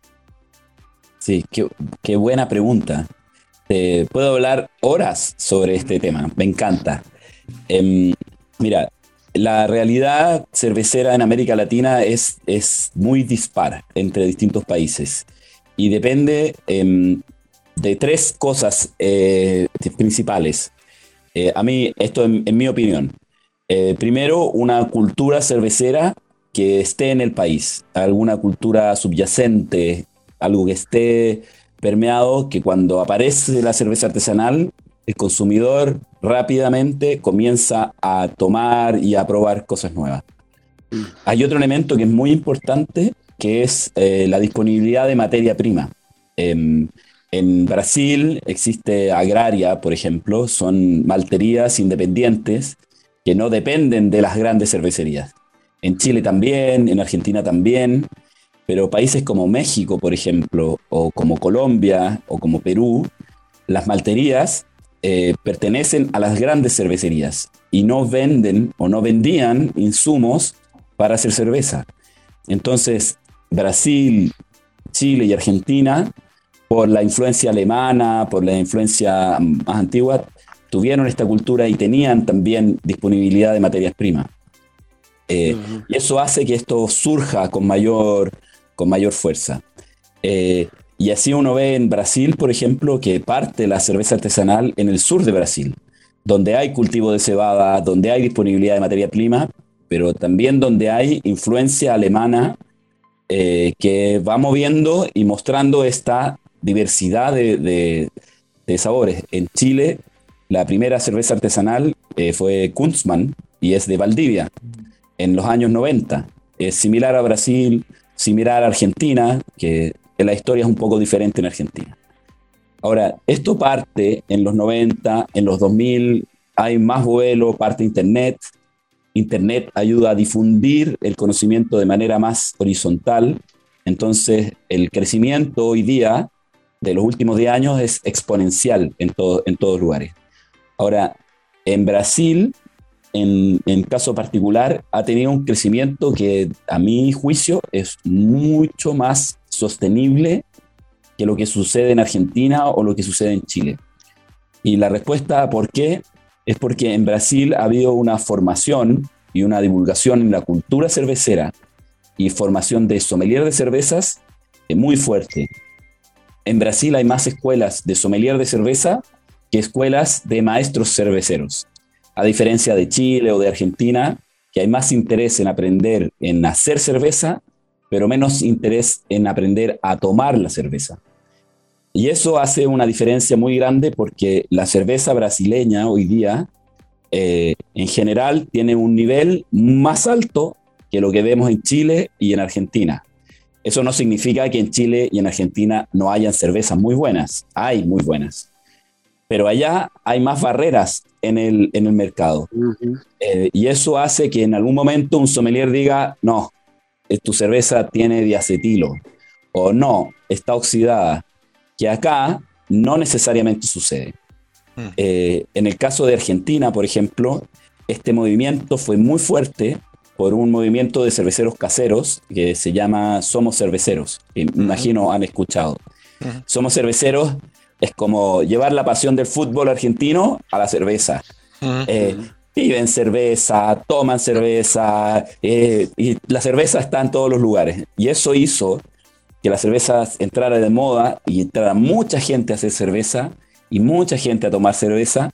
Sí, qué, qué buena pregunta. Eh, hablar horas sobre este tema, me encanta. Eh, mira, la realidad cervecera en América Latina es, es muy dispar entre distintos países y depende eh, de tres cosas eh, principales. Eh, a mí, esto en, mi opinión. Eh, primero, una cultura cervecera que esté en el país, alguna cultura subyacente, algo que esté permeado, que cuando aparece la cerveza artesanal, el consumidor rápidamente comienza a tomar y a probar cosas nuevas. Hay otro elemento que es muy importante, que es eh, la disponibilidad de materia prima. Em, en Brasil existe Agraria, por ejemplo, son malterías independientes que no dependen de las grandes cervecerías. En Chile también, en Argentina también, pero países como México, por ejemplo, o como Colombia o como Perú, las malterías eh, pertenecen a las grandes cervecerías y no venden o no vendían insumos para hacer cerveza. Entonces, Brasil, Chile y Argentina por la influencia alemana, por la influencia más antigua, tuvieron esta cultura y tenían también disponibilidad de materias primas. Eh, y eso hace que esto surja con mayor, con mayor fuerza. Eh, y así uno ve en Brasil, por ejemplo, que parte la cerveza artesanal en el sur de Brasil, donde hay cultivo de cebada, donde hay disponibilidad de materia prima, pero también donde hay influencia alemana eh, que va moviendo y mostrando esta diversidad de, sabores. En Chile, la primera cerveza artesanal eh, fue Kunzmann y es de Valdivia en los años 90. es similar a Brasil, similar a Argentina, que la historia es un poco diferente en Argentina. Ahora, esto parte en los 90, en los 2000 hay más vuelo, parte Internet. Internet ayuda a difundir el conocimiento de manera más horizontal. Entonces, el crecimiento hoy día de los últimos 10 años es exponencial en, todo, en todos lugares. Ahora, en Brasil, en, en caso particular, ha tenido un crecimiento que a mi juicio es mucho más sostenible que lo que sucede en Argentina o lo que sucede en Chile. Y la respuesta por qué es porque en Brasil ha habido una formación y una divulgación en la cultura cervecera y formación de sommelier de cervezas muy fuerte. En Brasil hay más escuelas de sommelier de cerveza que escuelas de maestros cerveceros. A diferencia de Chile o de Argentina, que hay más interés en aprender en hacer cerveza, pero menos interés en aprender a tomar la cerveza. Y eso hace una diferencia muy grande porque la cerveza brasileña hoy día, eh, en general, tiene un nivel más alto que lo que vemos en Chile y en Argentina. Eso no significa que en Chile y en Argentina no hayan cervezas muy buenas, hay muy buenas. Pero allá hay más barreras en el, en el mercado. Eh, y eso hace que en algún momento un sommelier diga, no, tu cerveza tiene diacetilo, o no, está oxidada, que acá no necesariamente sucede. Hmm. Eh, en el caso de Argentina, por ejemplo, este movimiento fue muy fuerte por un movimiento de cerveceros caseros que se llama Somos Cerveceros, hmm. imagino han escuchado. Hmm. Somos Cerveceros es como llevar la pasión del fútbol argentino a la cerveza. Eh, viven cerveza, toman cerveza, eh, y la cerveza está en todos los lugares. Y eso hizo que la cerveza entrara de moda y entrara mucha gente a hacer cerveza y mucha gente a tomar cerveza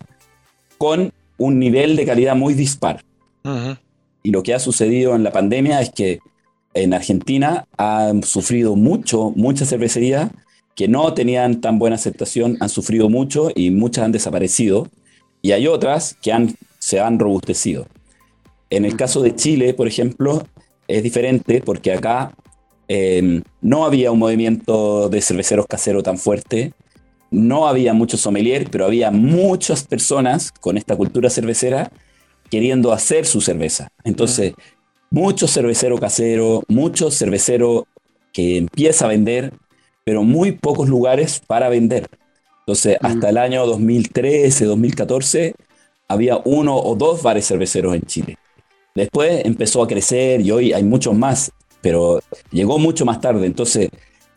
con un nivel de calidad muy dispar. Y lo que ha sucedido en la pandemia es que en Argentina han sufrido mucho, muchas cervecerías que no tenían tan buena aceptación, han sufrido mucho y muchas han desaparecido. Y hay otras que han, se han robustecido. En el caso de Chile, por ejemplo, es diferente porque acá Em, no había un movimiento de cerveceros caseros tan fuerte, no había muchos sommelier, pero había muchas personas con esta cultura cervecera queriendo hacer su cerveza. Entonces, mucho cervecero casero, mucho cervecero que empieza a vender, pero muy pocos lugares para vender. Entonces, hasta el año 2013, 2014, había uno o dos bares cerveceros en Chile. Después empezó a crecer y hoy hay muchos más pero llegó mucho más tarde. Entonces,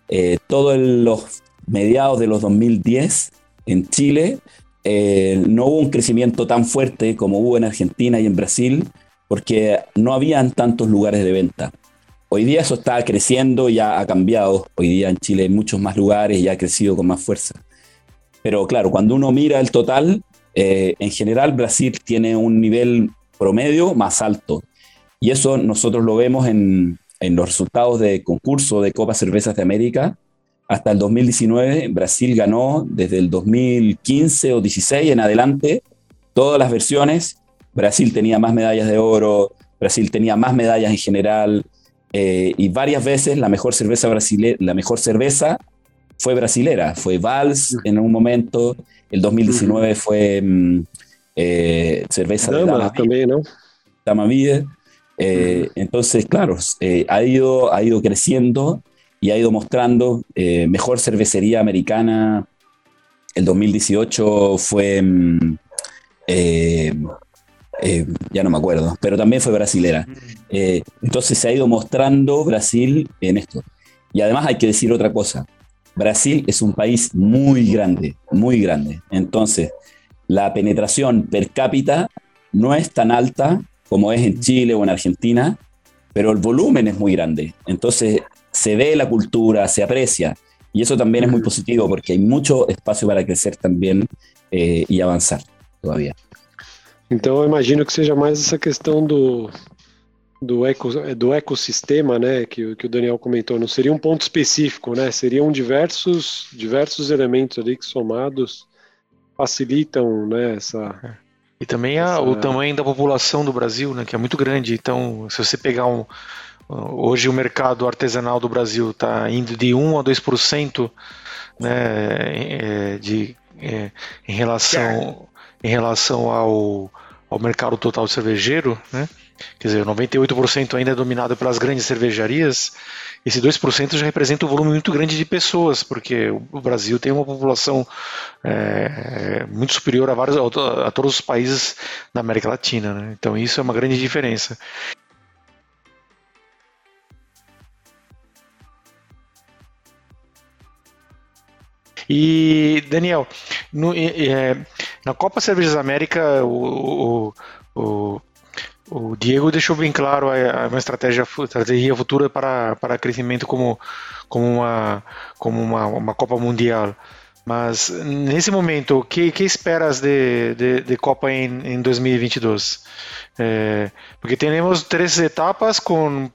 eh, todos los mediados de los 2010 en Chile, eh, no hubo un crecimiento tan fuerte como hubo en Argentina y en Brasil, porque no habían tantos lugares de venta. Hoy día eso está creciendo, ya ha cambiado. Hoy día en Chile hay muchos más lugares y ha crecido con más fuerza. Pero claro, cuando uno mira el total, eh, en general Brasil tiene un nivel promedio más alto. Y eso nosotros lo vemos en, en los resultados de concurso de Copa Cervezas de América, hasta el 2019 Brasil ganó desde el 2015 o 16 en adelante todas las versiones. Brasil tenía más medallas de oro, Brasil tenía más medallas en general eh, y varias veces la mejor cerveza brasile la mejor cerveza fue brasilera, fue Vals en un momento, el 2019 fue mm, eh, cerveza de Dama, también, eh, entonces, claro, eh, ha, ido, ha ido creciendo y ha ido mostrando mejor cervecería americana. El 2018 fue, mm, ya no me acuerdo, pero también fue brasilera. entonces se ha ido mostrando Brasil en esto. Y además hay que decir otra cosa. Brasil es un país muy grande, muy grande. Entonces, la penetración per cápita no es tan alta como es en Chile o en Argentina, pero el volumen es muy grande. Entonces se ve la cultura, se aprecia. Y eso también es muy positivo porque hay mucho espacio para crecer también eh, e avançar todavía. Então eu imagino que seja mais essa questão do, do, eco, do ecossistema, né, que, que o Daniel comentou. Não seria um ponto específico, né? Seriam diversos, diversos elementos ali que somados facilitam né, essa, E também a, o tamanho da população do Brasil, né, que é muito grande. Então, se você pegar um. Hoje o mercado artesanal do Brasil está indo de 1 a 2% né, é, de, é, em relação, em relação ao, ao mercado total cervejeiro, né? Quer dizer, 98% ainda é dominado pelas grandes cervejarias. Esse 2% já representa um volume muito grande de pessoas, porque o Brasil tem uma população é, muito superior a, vários, a todos os países da América Latina. Né? Então, isso é uma grande diferença. E, Daniel, no, é, na Copa Cervejas América, o, o, o, o, Diego deixou bem claro uma estratégia, estratégia futura para, para crescimento como, como, uma, como uma, uma Copa Mundial. Mas nesse momento, o que, que esperas de, de, de Copa em, em 2022? É, porque temos três etapas com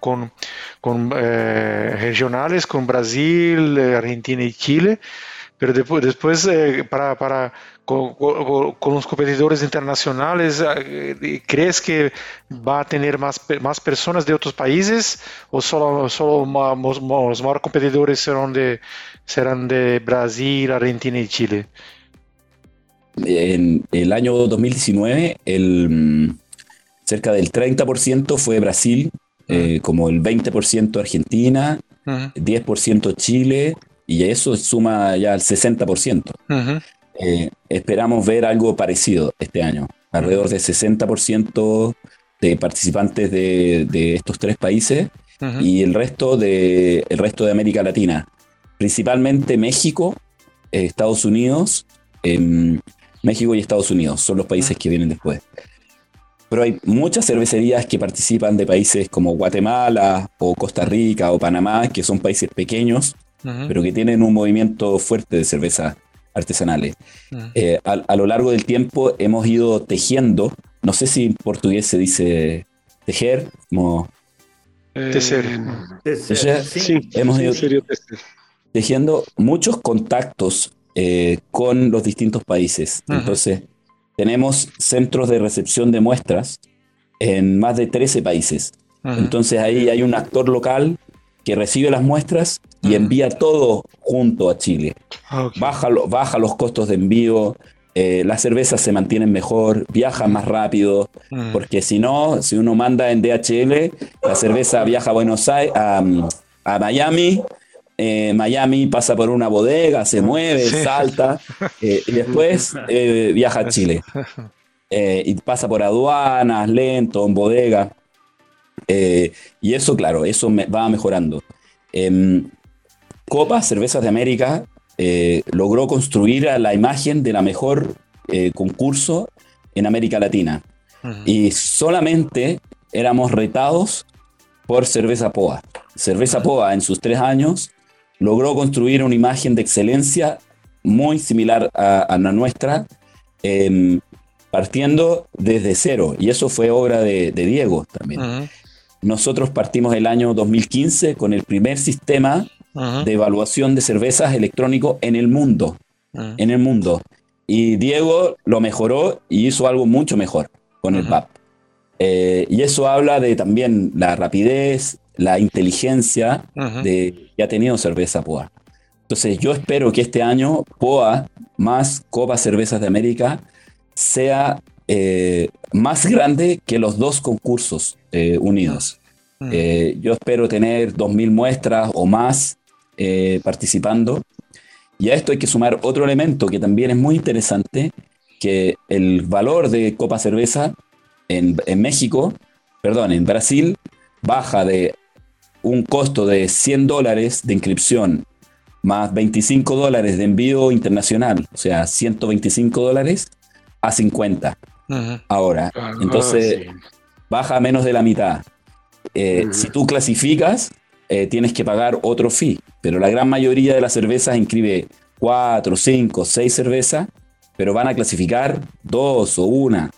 con, con eh, regionales con Brasil, Argentina y Chile, pero después, después eh, para, para con, con, los competidores internacionales, eh, ¿crees que va a tener más, más personas de otros países o solo, solo los, los más competidores serán de, serán de Brasil, Argentina y Chile? En el año 2019, el, mm, cerca del 30% fue Brasil, eh, como el 20% Argentina, 10% Chile, y eso suma ya el 60%. Eh, esperamos ver algo parecido este año, alrededor del 60% de participantes de, estos tres países y el resto, de, el resto de América Latina, principalmente México, Estados Unidos, em, México y Estados Unidos son los países que vienen después. Pero hay muchas cervecerías que participan de países como Guatemala o Costa Rica o Panamá, que son países pequeños, pero que tienen un movimiento fuerte de cervezas artesanales. Eh, a, lo largo del tiempo hemos ido tejiendo, no sé si en portugués se dice tejer, como... Eh, tejer. Sí, hemos ido tejiendo muchos contactos eh, con los distintos países. Entonces, tenemos centros de recepción de muestras en más de 13 países. Entonces ahí hay un actor local que recibe las muestras y envía todo junto a Chile. Baja, baja, los costos de envío, eh, las cervezas se mantienen mejor, viajan más rápido, porque si no, si uno manda en DHL, la cerveza viaja a Buenos Aires, a, a Miami, eh, Miami pasa por una bodega, se mueve, salta, eh, y después eh, viaja a Chile. y pasa por aduanas, lento, en bodega. Y eso, claro, eso va mejorando. Em, Copa Cervezas de América logró construir a la imagen de la mejor concurso en América Latina. Y solamente éramos retados por Cerveza Poa. Cerveza Poa en sus tres años logró construir una imagen de excelencia muy similar a, la nuestra, em, partiendo desde cero. Y eso fue obra de, Diego también. Nosotros partimos el año 2015 con el primer sistema de evaluación de cervezas electrónico en el mundo. En el mundo. Y Diego lo mejoró y hizo algo mucho mejor con el VAP. Eh, y eso habla de también la rapidez, la inteligencia de, que ha tenido cerveza POA. Entonces yo espero que este año POA más Copa Cervezas de América sea eh, más grande que los dos concursos eh, unidos. Eh, yo espero tener 2.000 muestras o más participando. Y a esto hay que sumar otro elemento que también es muy interesante, que el valor de Copa Cerveza en, en México, perdón, en Brasil, baja de un costo de 100 dólares de inscripción más 25 dólares de envío internacional, o sea, 125 dólares a 50 ahora. Ah, Entonces, baja a menos de la mitad. Eh, si tú clasificas, eh, tienes que pagar otro fee, pero la gran mayoría de las cervezas inscribe 4, 5, 6 cervezas, pero van a clasificar dos o una.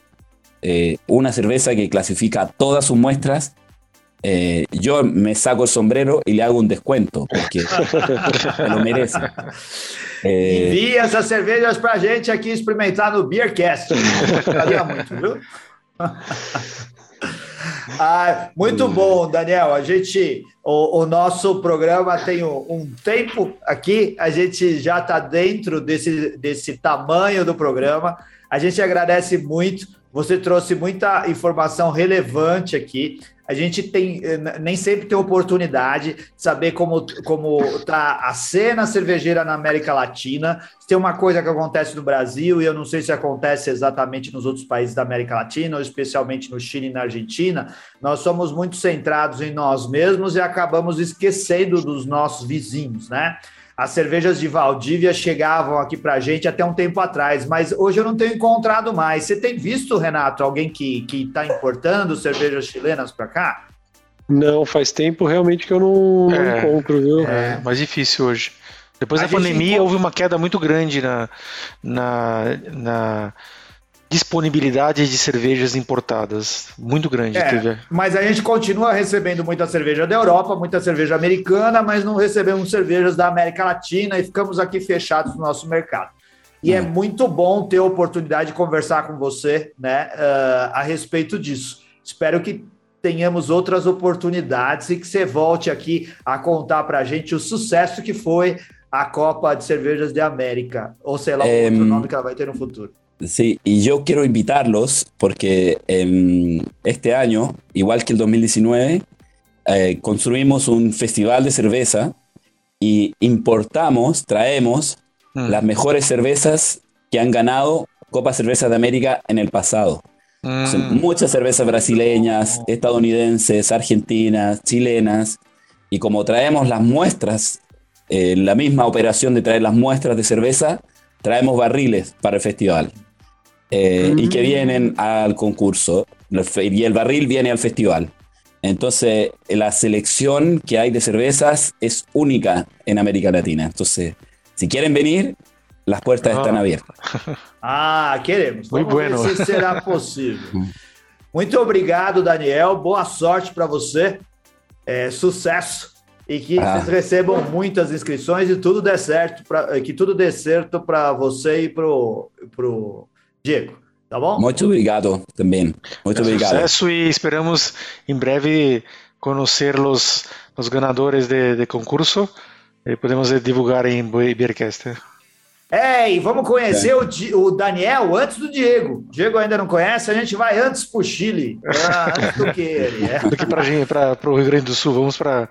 Eh, una cerveza que clasifica todas sus muestras eh, yo me saco el sombrero y le hago un descuento, porque lo merece. É... Envia essas cervejas para a gente aqui experimentar no Beercast. Gostaria muito, viu? Ah, muito bom, Daniel. A gente, o, o nosso programa tem um, um, tempo aqui, a gente já está dentro desse, desse tamanho do programa. A gente agradece muito. Você trouxe muita informação relevante aqui. A gente tem eh, nem sempre tem oportunidade de saber como como tá a cena cervejeira na América Latina. Tem uma coisa que acontece no Brasil e eu não sei se acontece exatamente nos outros países da América Latina, ou especialmente no Chile e na Argentina. Nós somos muito centrados em nós mesmos e acabamos esquecendo dos nossos vizinhos, né? As cervejas de Valdívia chegavam aqui para a gente até um tempo atrás, mas hoje eu não tenho encontrado mais. Você tem visto, Renato, alguém que está importando cervejas chilenas para cá? Não, faz tempo realmente que eu não, não é, encontro, viu? É, mais difícil hoje. Depois a da pandemia encontra... houve uma queda muito grande na, na, na disponibilidade de cervejas importadas muito grande. É, teve. Mas a gente continua recebendo muita cerveja da Europa, muita cerveja americana, mas não recebemos cervejas da América Latina e ficamos aqui fechados no nosso mercado. E hum. é muito bom ter a oportunidade de conversar com você né, uh, a respeito disso. Espero que tenhamos outras oportunidades e que você volte aqui a contar para a gente o sucesso que foi a Copa de Cervejas de América, ou sei lá, é, outro nome que ela vai ter no futuro. Sí, y yo quiero invitarlos porque este año, igual que el 2019, eh, construimos un festival de cerveza y importamos, traemos mm. las mejores cervezas que han ganado Copa Cerveza de América en el pasado. Mm. muchas cervezas brasileñas, estadounidenses, argentinas, chilenas, y como traemos las muestras, eh, la misma operación de traer las muestras de cerveza, traemos barriles para el festival. Eh, y que mm. vienen al concurso y el barril viene al festival. Entonces, la selección que hay de cervezas es única en América Latina. Entonces, si quieren venir, las puertas están abiertas. Ah, queremos. Muy bueno. Ver se será possível. Muito obrigado, Daniel. Boa sorte para você. É, sucesso. E que ah. vocês recebam muitas inscrições e tudo dê certo, pra, que tudo dê certo para você e para o Diego, tá bom? Muito obrigado também. Muito obrigado. Sucesso e esperamos em breve conhecer os, os ganadores de, de concurso. E podemos divulgar em Beercast. É, e vamos conhecer é. o, o, Daniel antes do Diego. Diego ainda não conhece, a gente vai antes para o Chile. Ah, antes do que ele. É. Do que para o Rio Grande do Sul, vamos para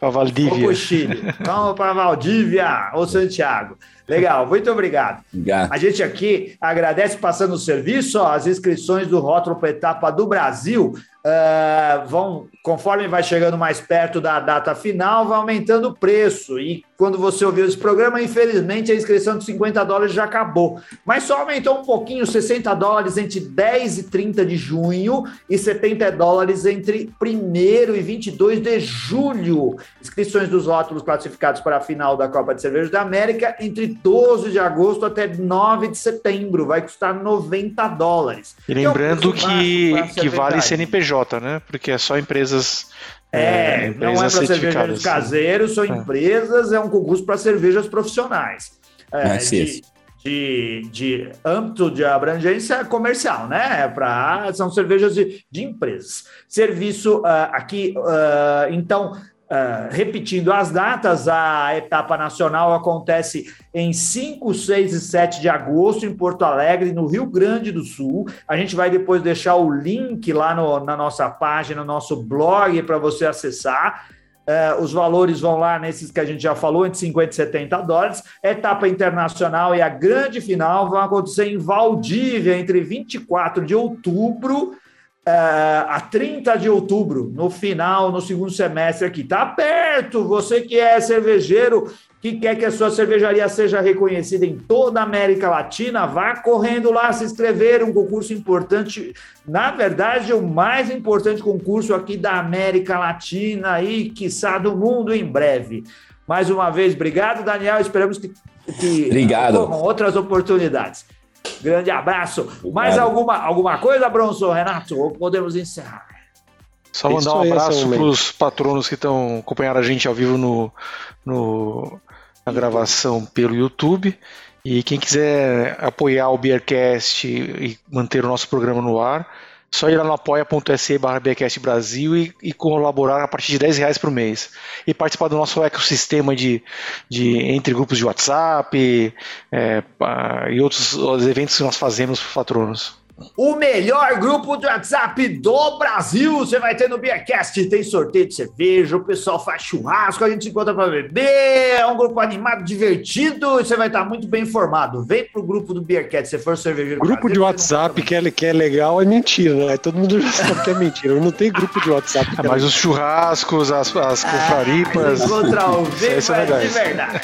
Valdívia. Vamos para o Chile. Vamos para Valdívia ou Santiago. Legal, muito obrigado. obrigado. A gente aqui agradece passando o serviço, ó, as inscrições do rótulo para etapa do Brasil uh, vão, conforme vai chegando mais perto da data final, vai aumentando o preço. E quando você ouviu esse programa, infelizmente a inscrição de 50 dólares já acabou. Mas só aumentou um pouquinho, 60 dólares entre 10 e 30 de junho e 70 dólares entre 1 e 22 de julho. Inscrições dos rótulos classificados para a final da Copa de Cerveja da América entre 12 de agosto até 9 de setembro. Vai custar 90 dólares. E lembrando que, que vale CNPJ né? Porque é só empresas. É, é empresas não é para cervejeiros caseiros, são é. empresas, é um concurso para cervejas profissionais. É, de, de, de, âmbito de abrangência comercial, né? É pra, são cervejas de, de empresas. Serviço uh, aqui, uh, então, Uh, repetindo as datas, a etapa nacional acontece em 5, 6 e 7 de agosto em Porto Alegre, no Rio Grande do Sul. A gente vai depois deixar o link lá no, na nossa página, no nosso blog, para você acessar. Uh, os valores vão lá nesses que a gente já falou, entre 50 e 70 dólares. etapa internacional e a grande final vão acontecer em Valdívia, entre 24 de outubro a 30 de outubro, no final, no segundo semestre aqui. Tá perto, você que é cervejeiro, que quer que a sua cervejaria seja reconhecida em toda a América Latina, vá correndo lá se inscrever, um concurso importante, na verdade, o mais importante concurso aqui da América Latina e, quiçá, do mundo em breve. Mais uma vez, obrigado, Daniel, esperamos que, que obrigado. outras oportunidades. Grande abraço. Mais alguma, alguma coisa, Bronson, Renato? Ou podemos encerrar? Só mandar um abraço para os patronos que estão acompanhando a gente ao vivo no, no, a gravação pelo YouTube. E quem quiser apoiar o Beercast e manter o nosso programa no ar, só ir lá no apoia.se barra Brasil e, e, colaborar a partir de 10 reais por mês. E participar do nosso ecossistema de, de entre grupos de WhatsApp é, e outros, eventos que nós fazemos para patronos. O melhor grupo de WhatsApp do Brasil. Você vai ter no Beercast. Tem sorteio de cerveja, o pessoal faz churrasco, a gente se encontra para beber. É um grupo animado, divertido. E você vai estar muito bem informado. Vem pro grupo do Beercast. Se for cervejeiro. Grupo de WhatsApp que é, que é legal é mentira, né? Todo mundo já sabe que é mentira. Não tem grupo de WhatsApp. É, mas os churrascos, as, as confraripas. Ah, encontrar o é de verdade.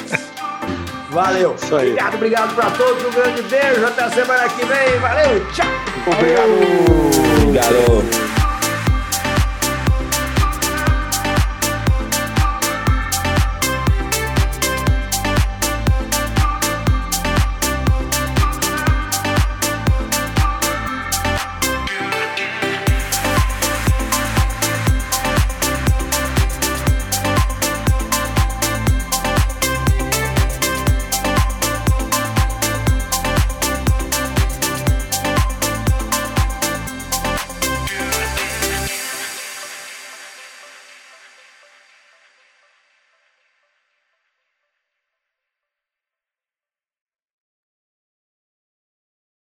Valeu. Obrigado, obrigado para todos. Um grande beijo. Até a semana que vem. Valeu. Tchau. Obrigado. Obrigado.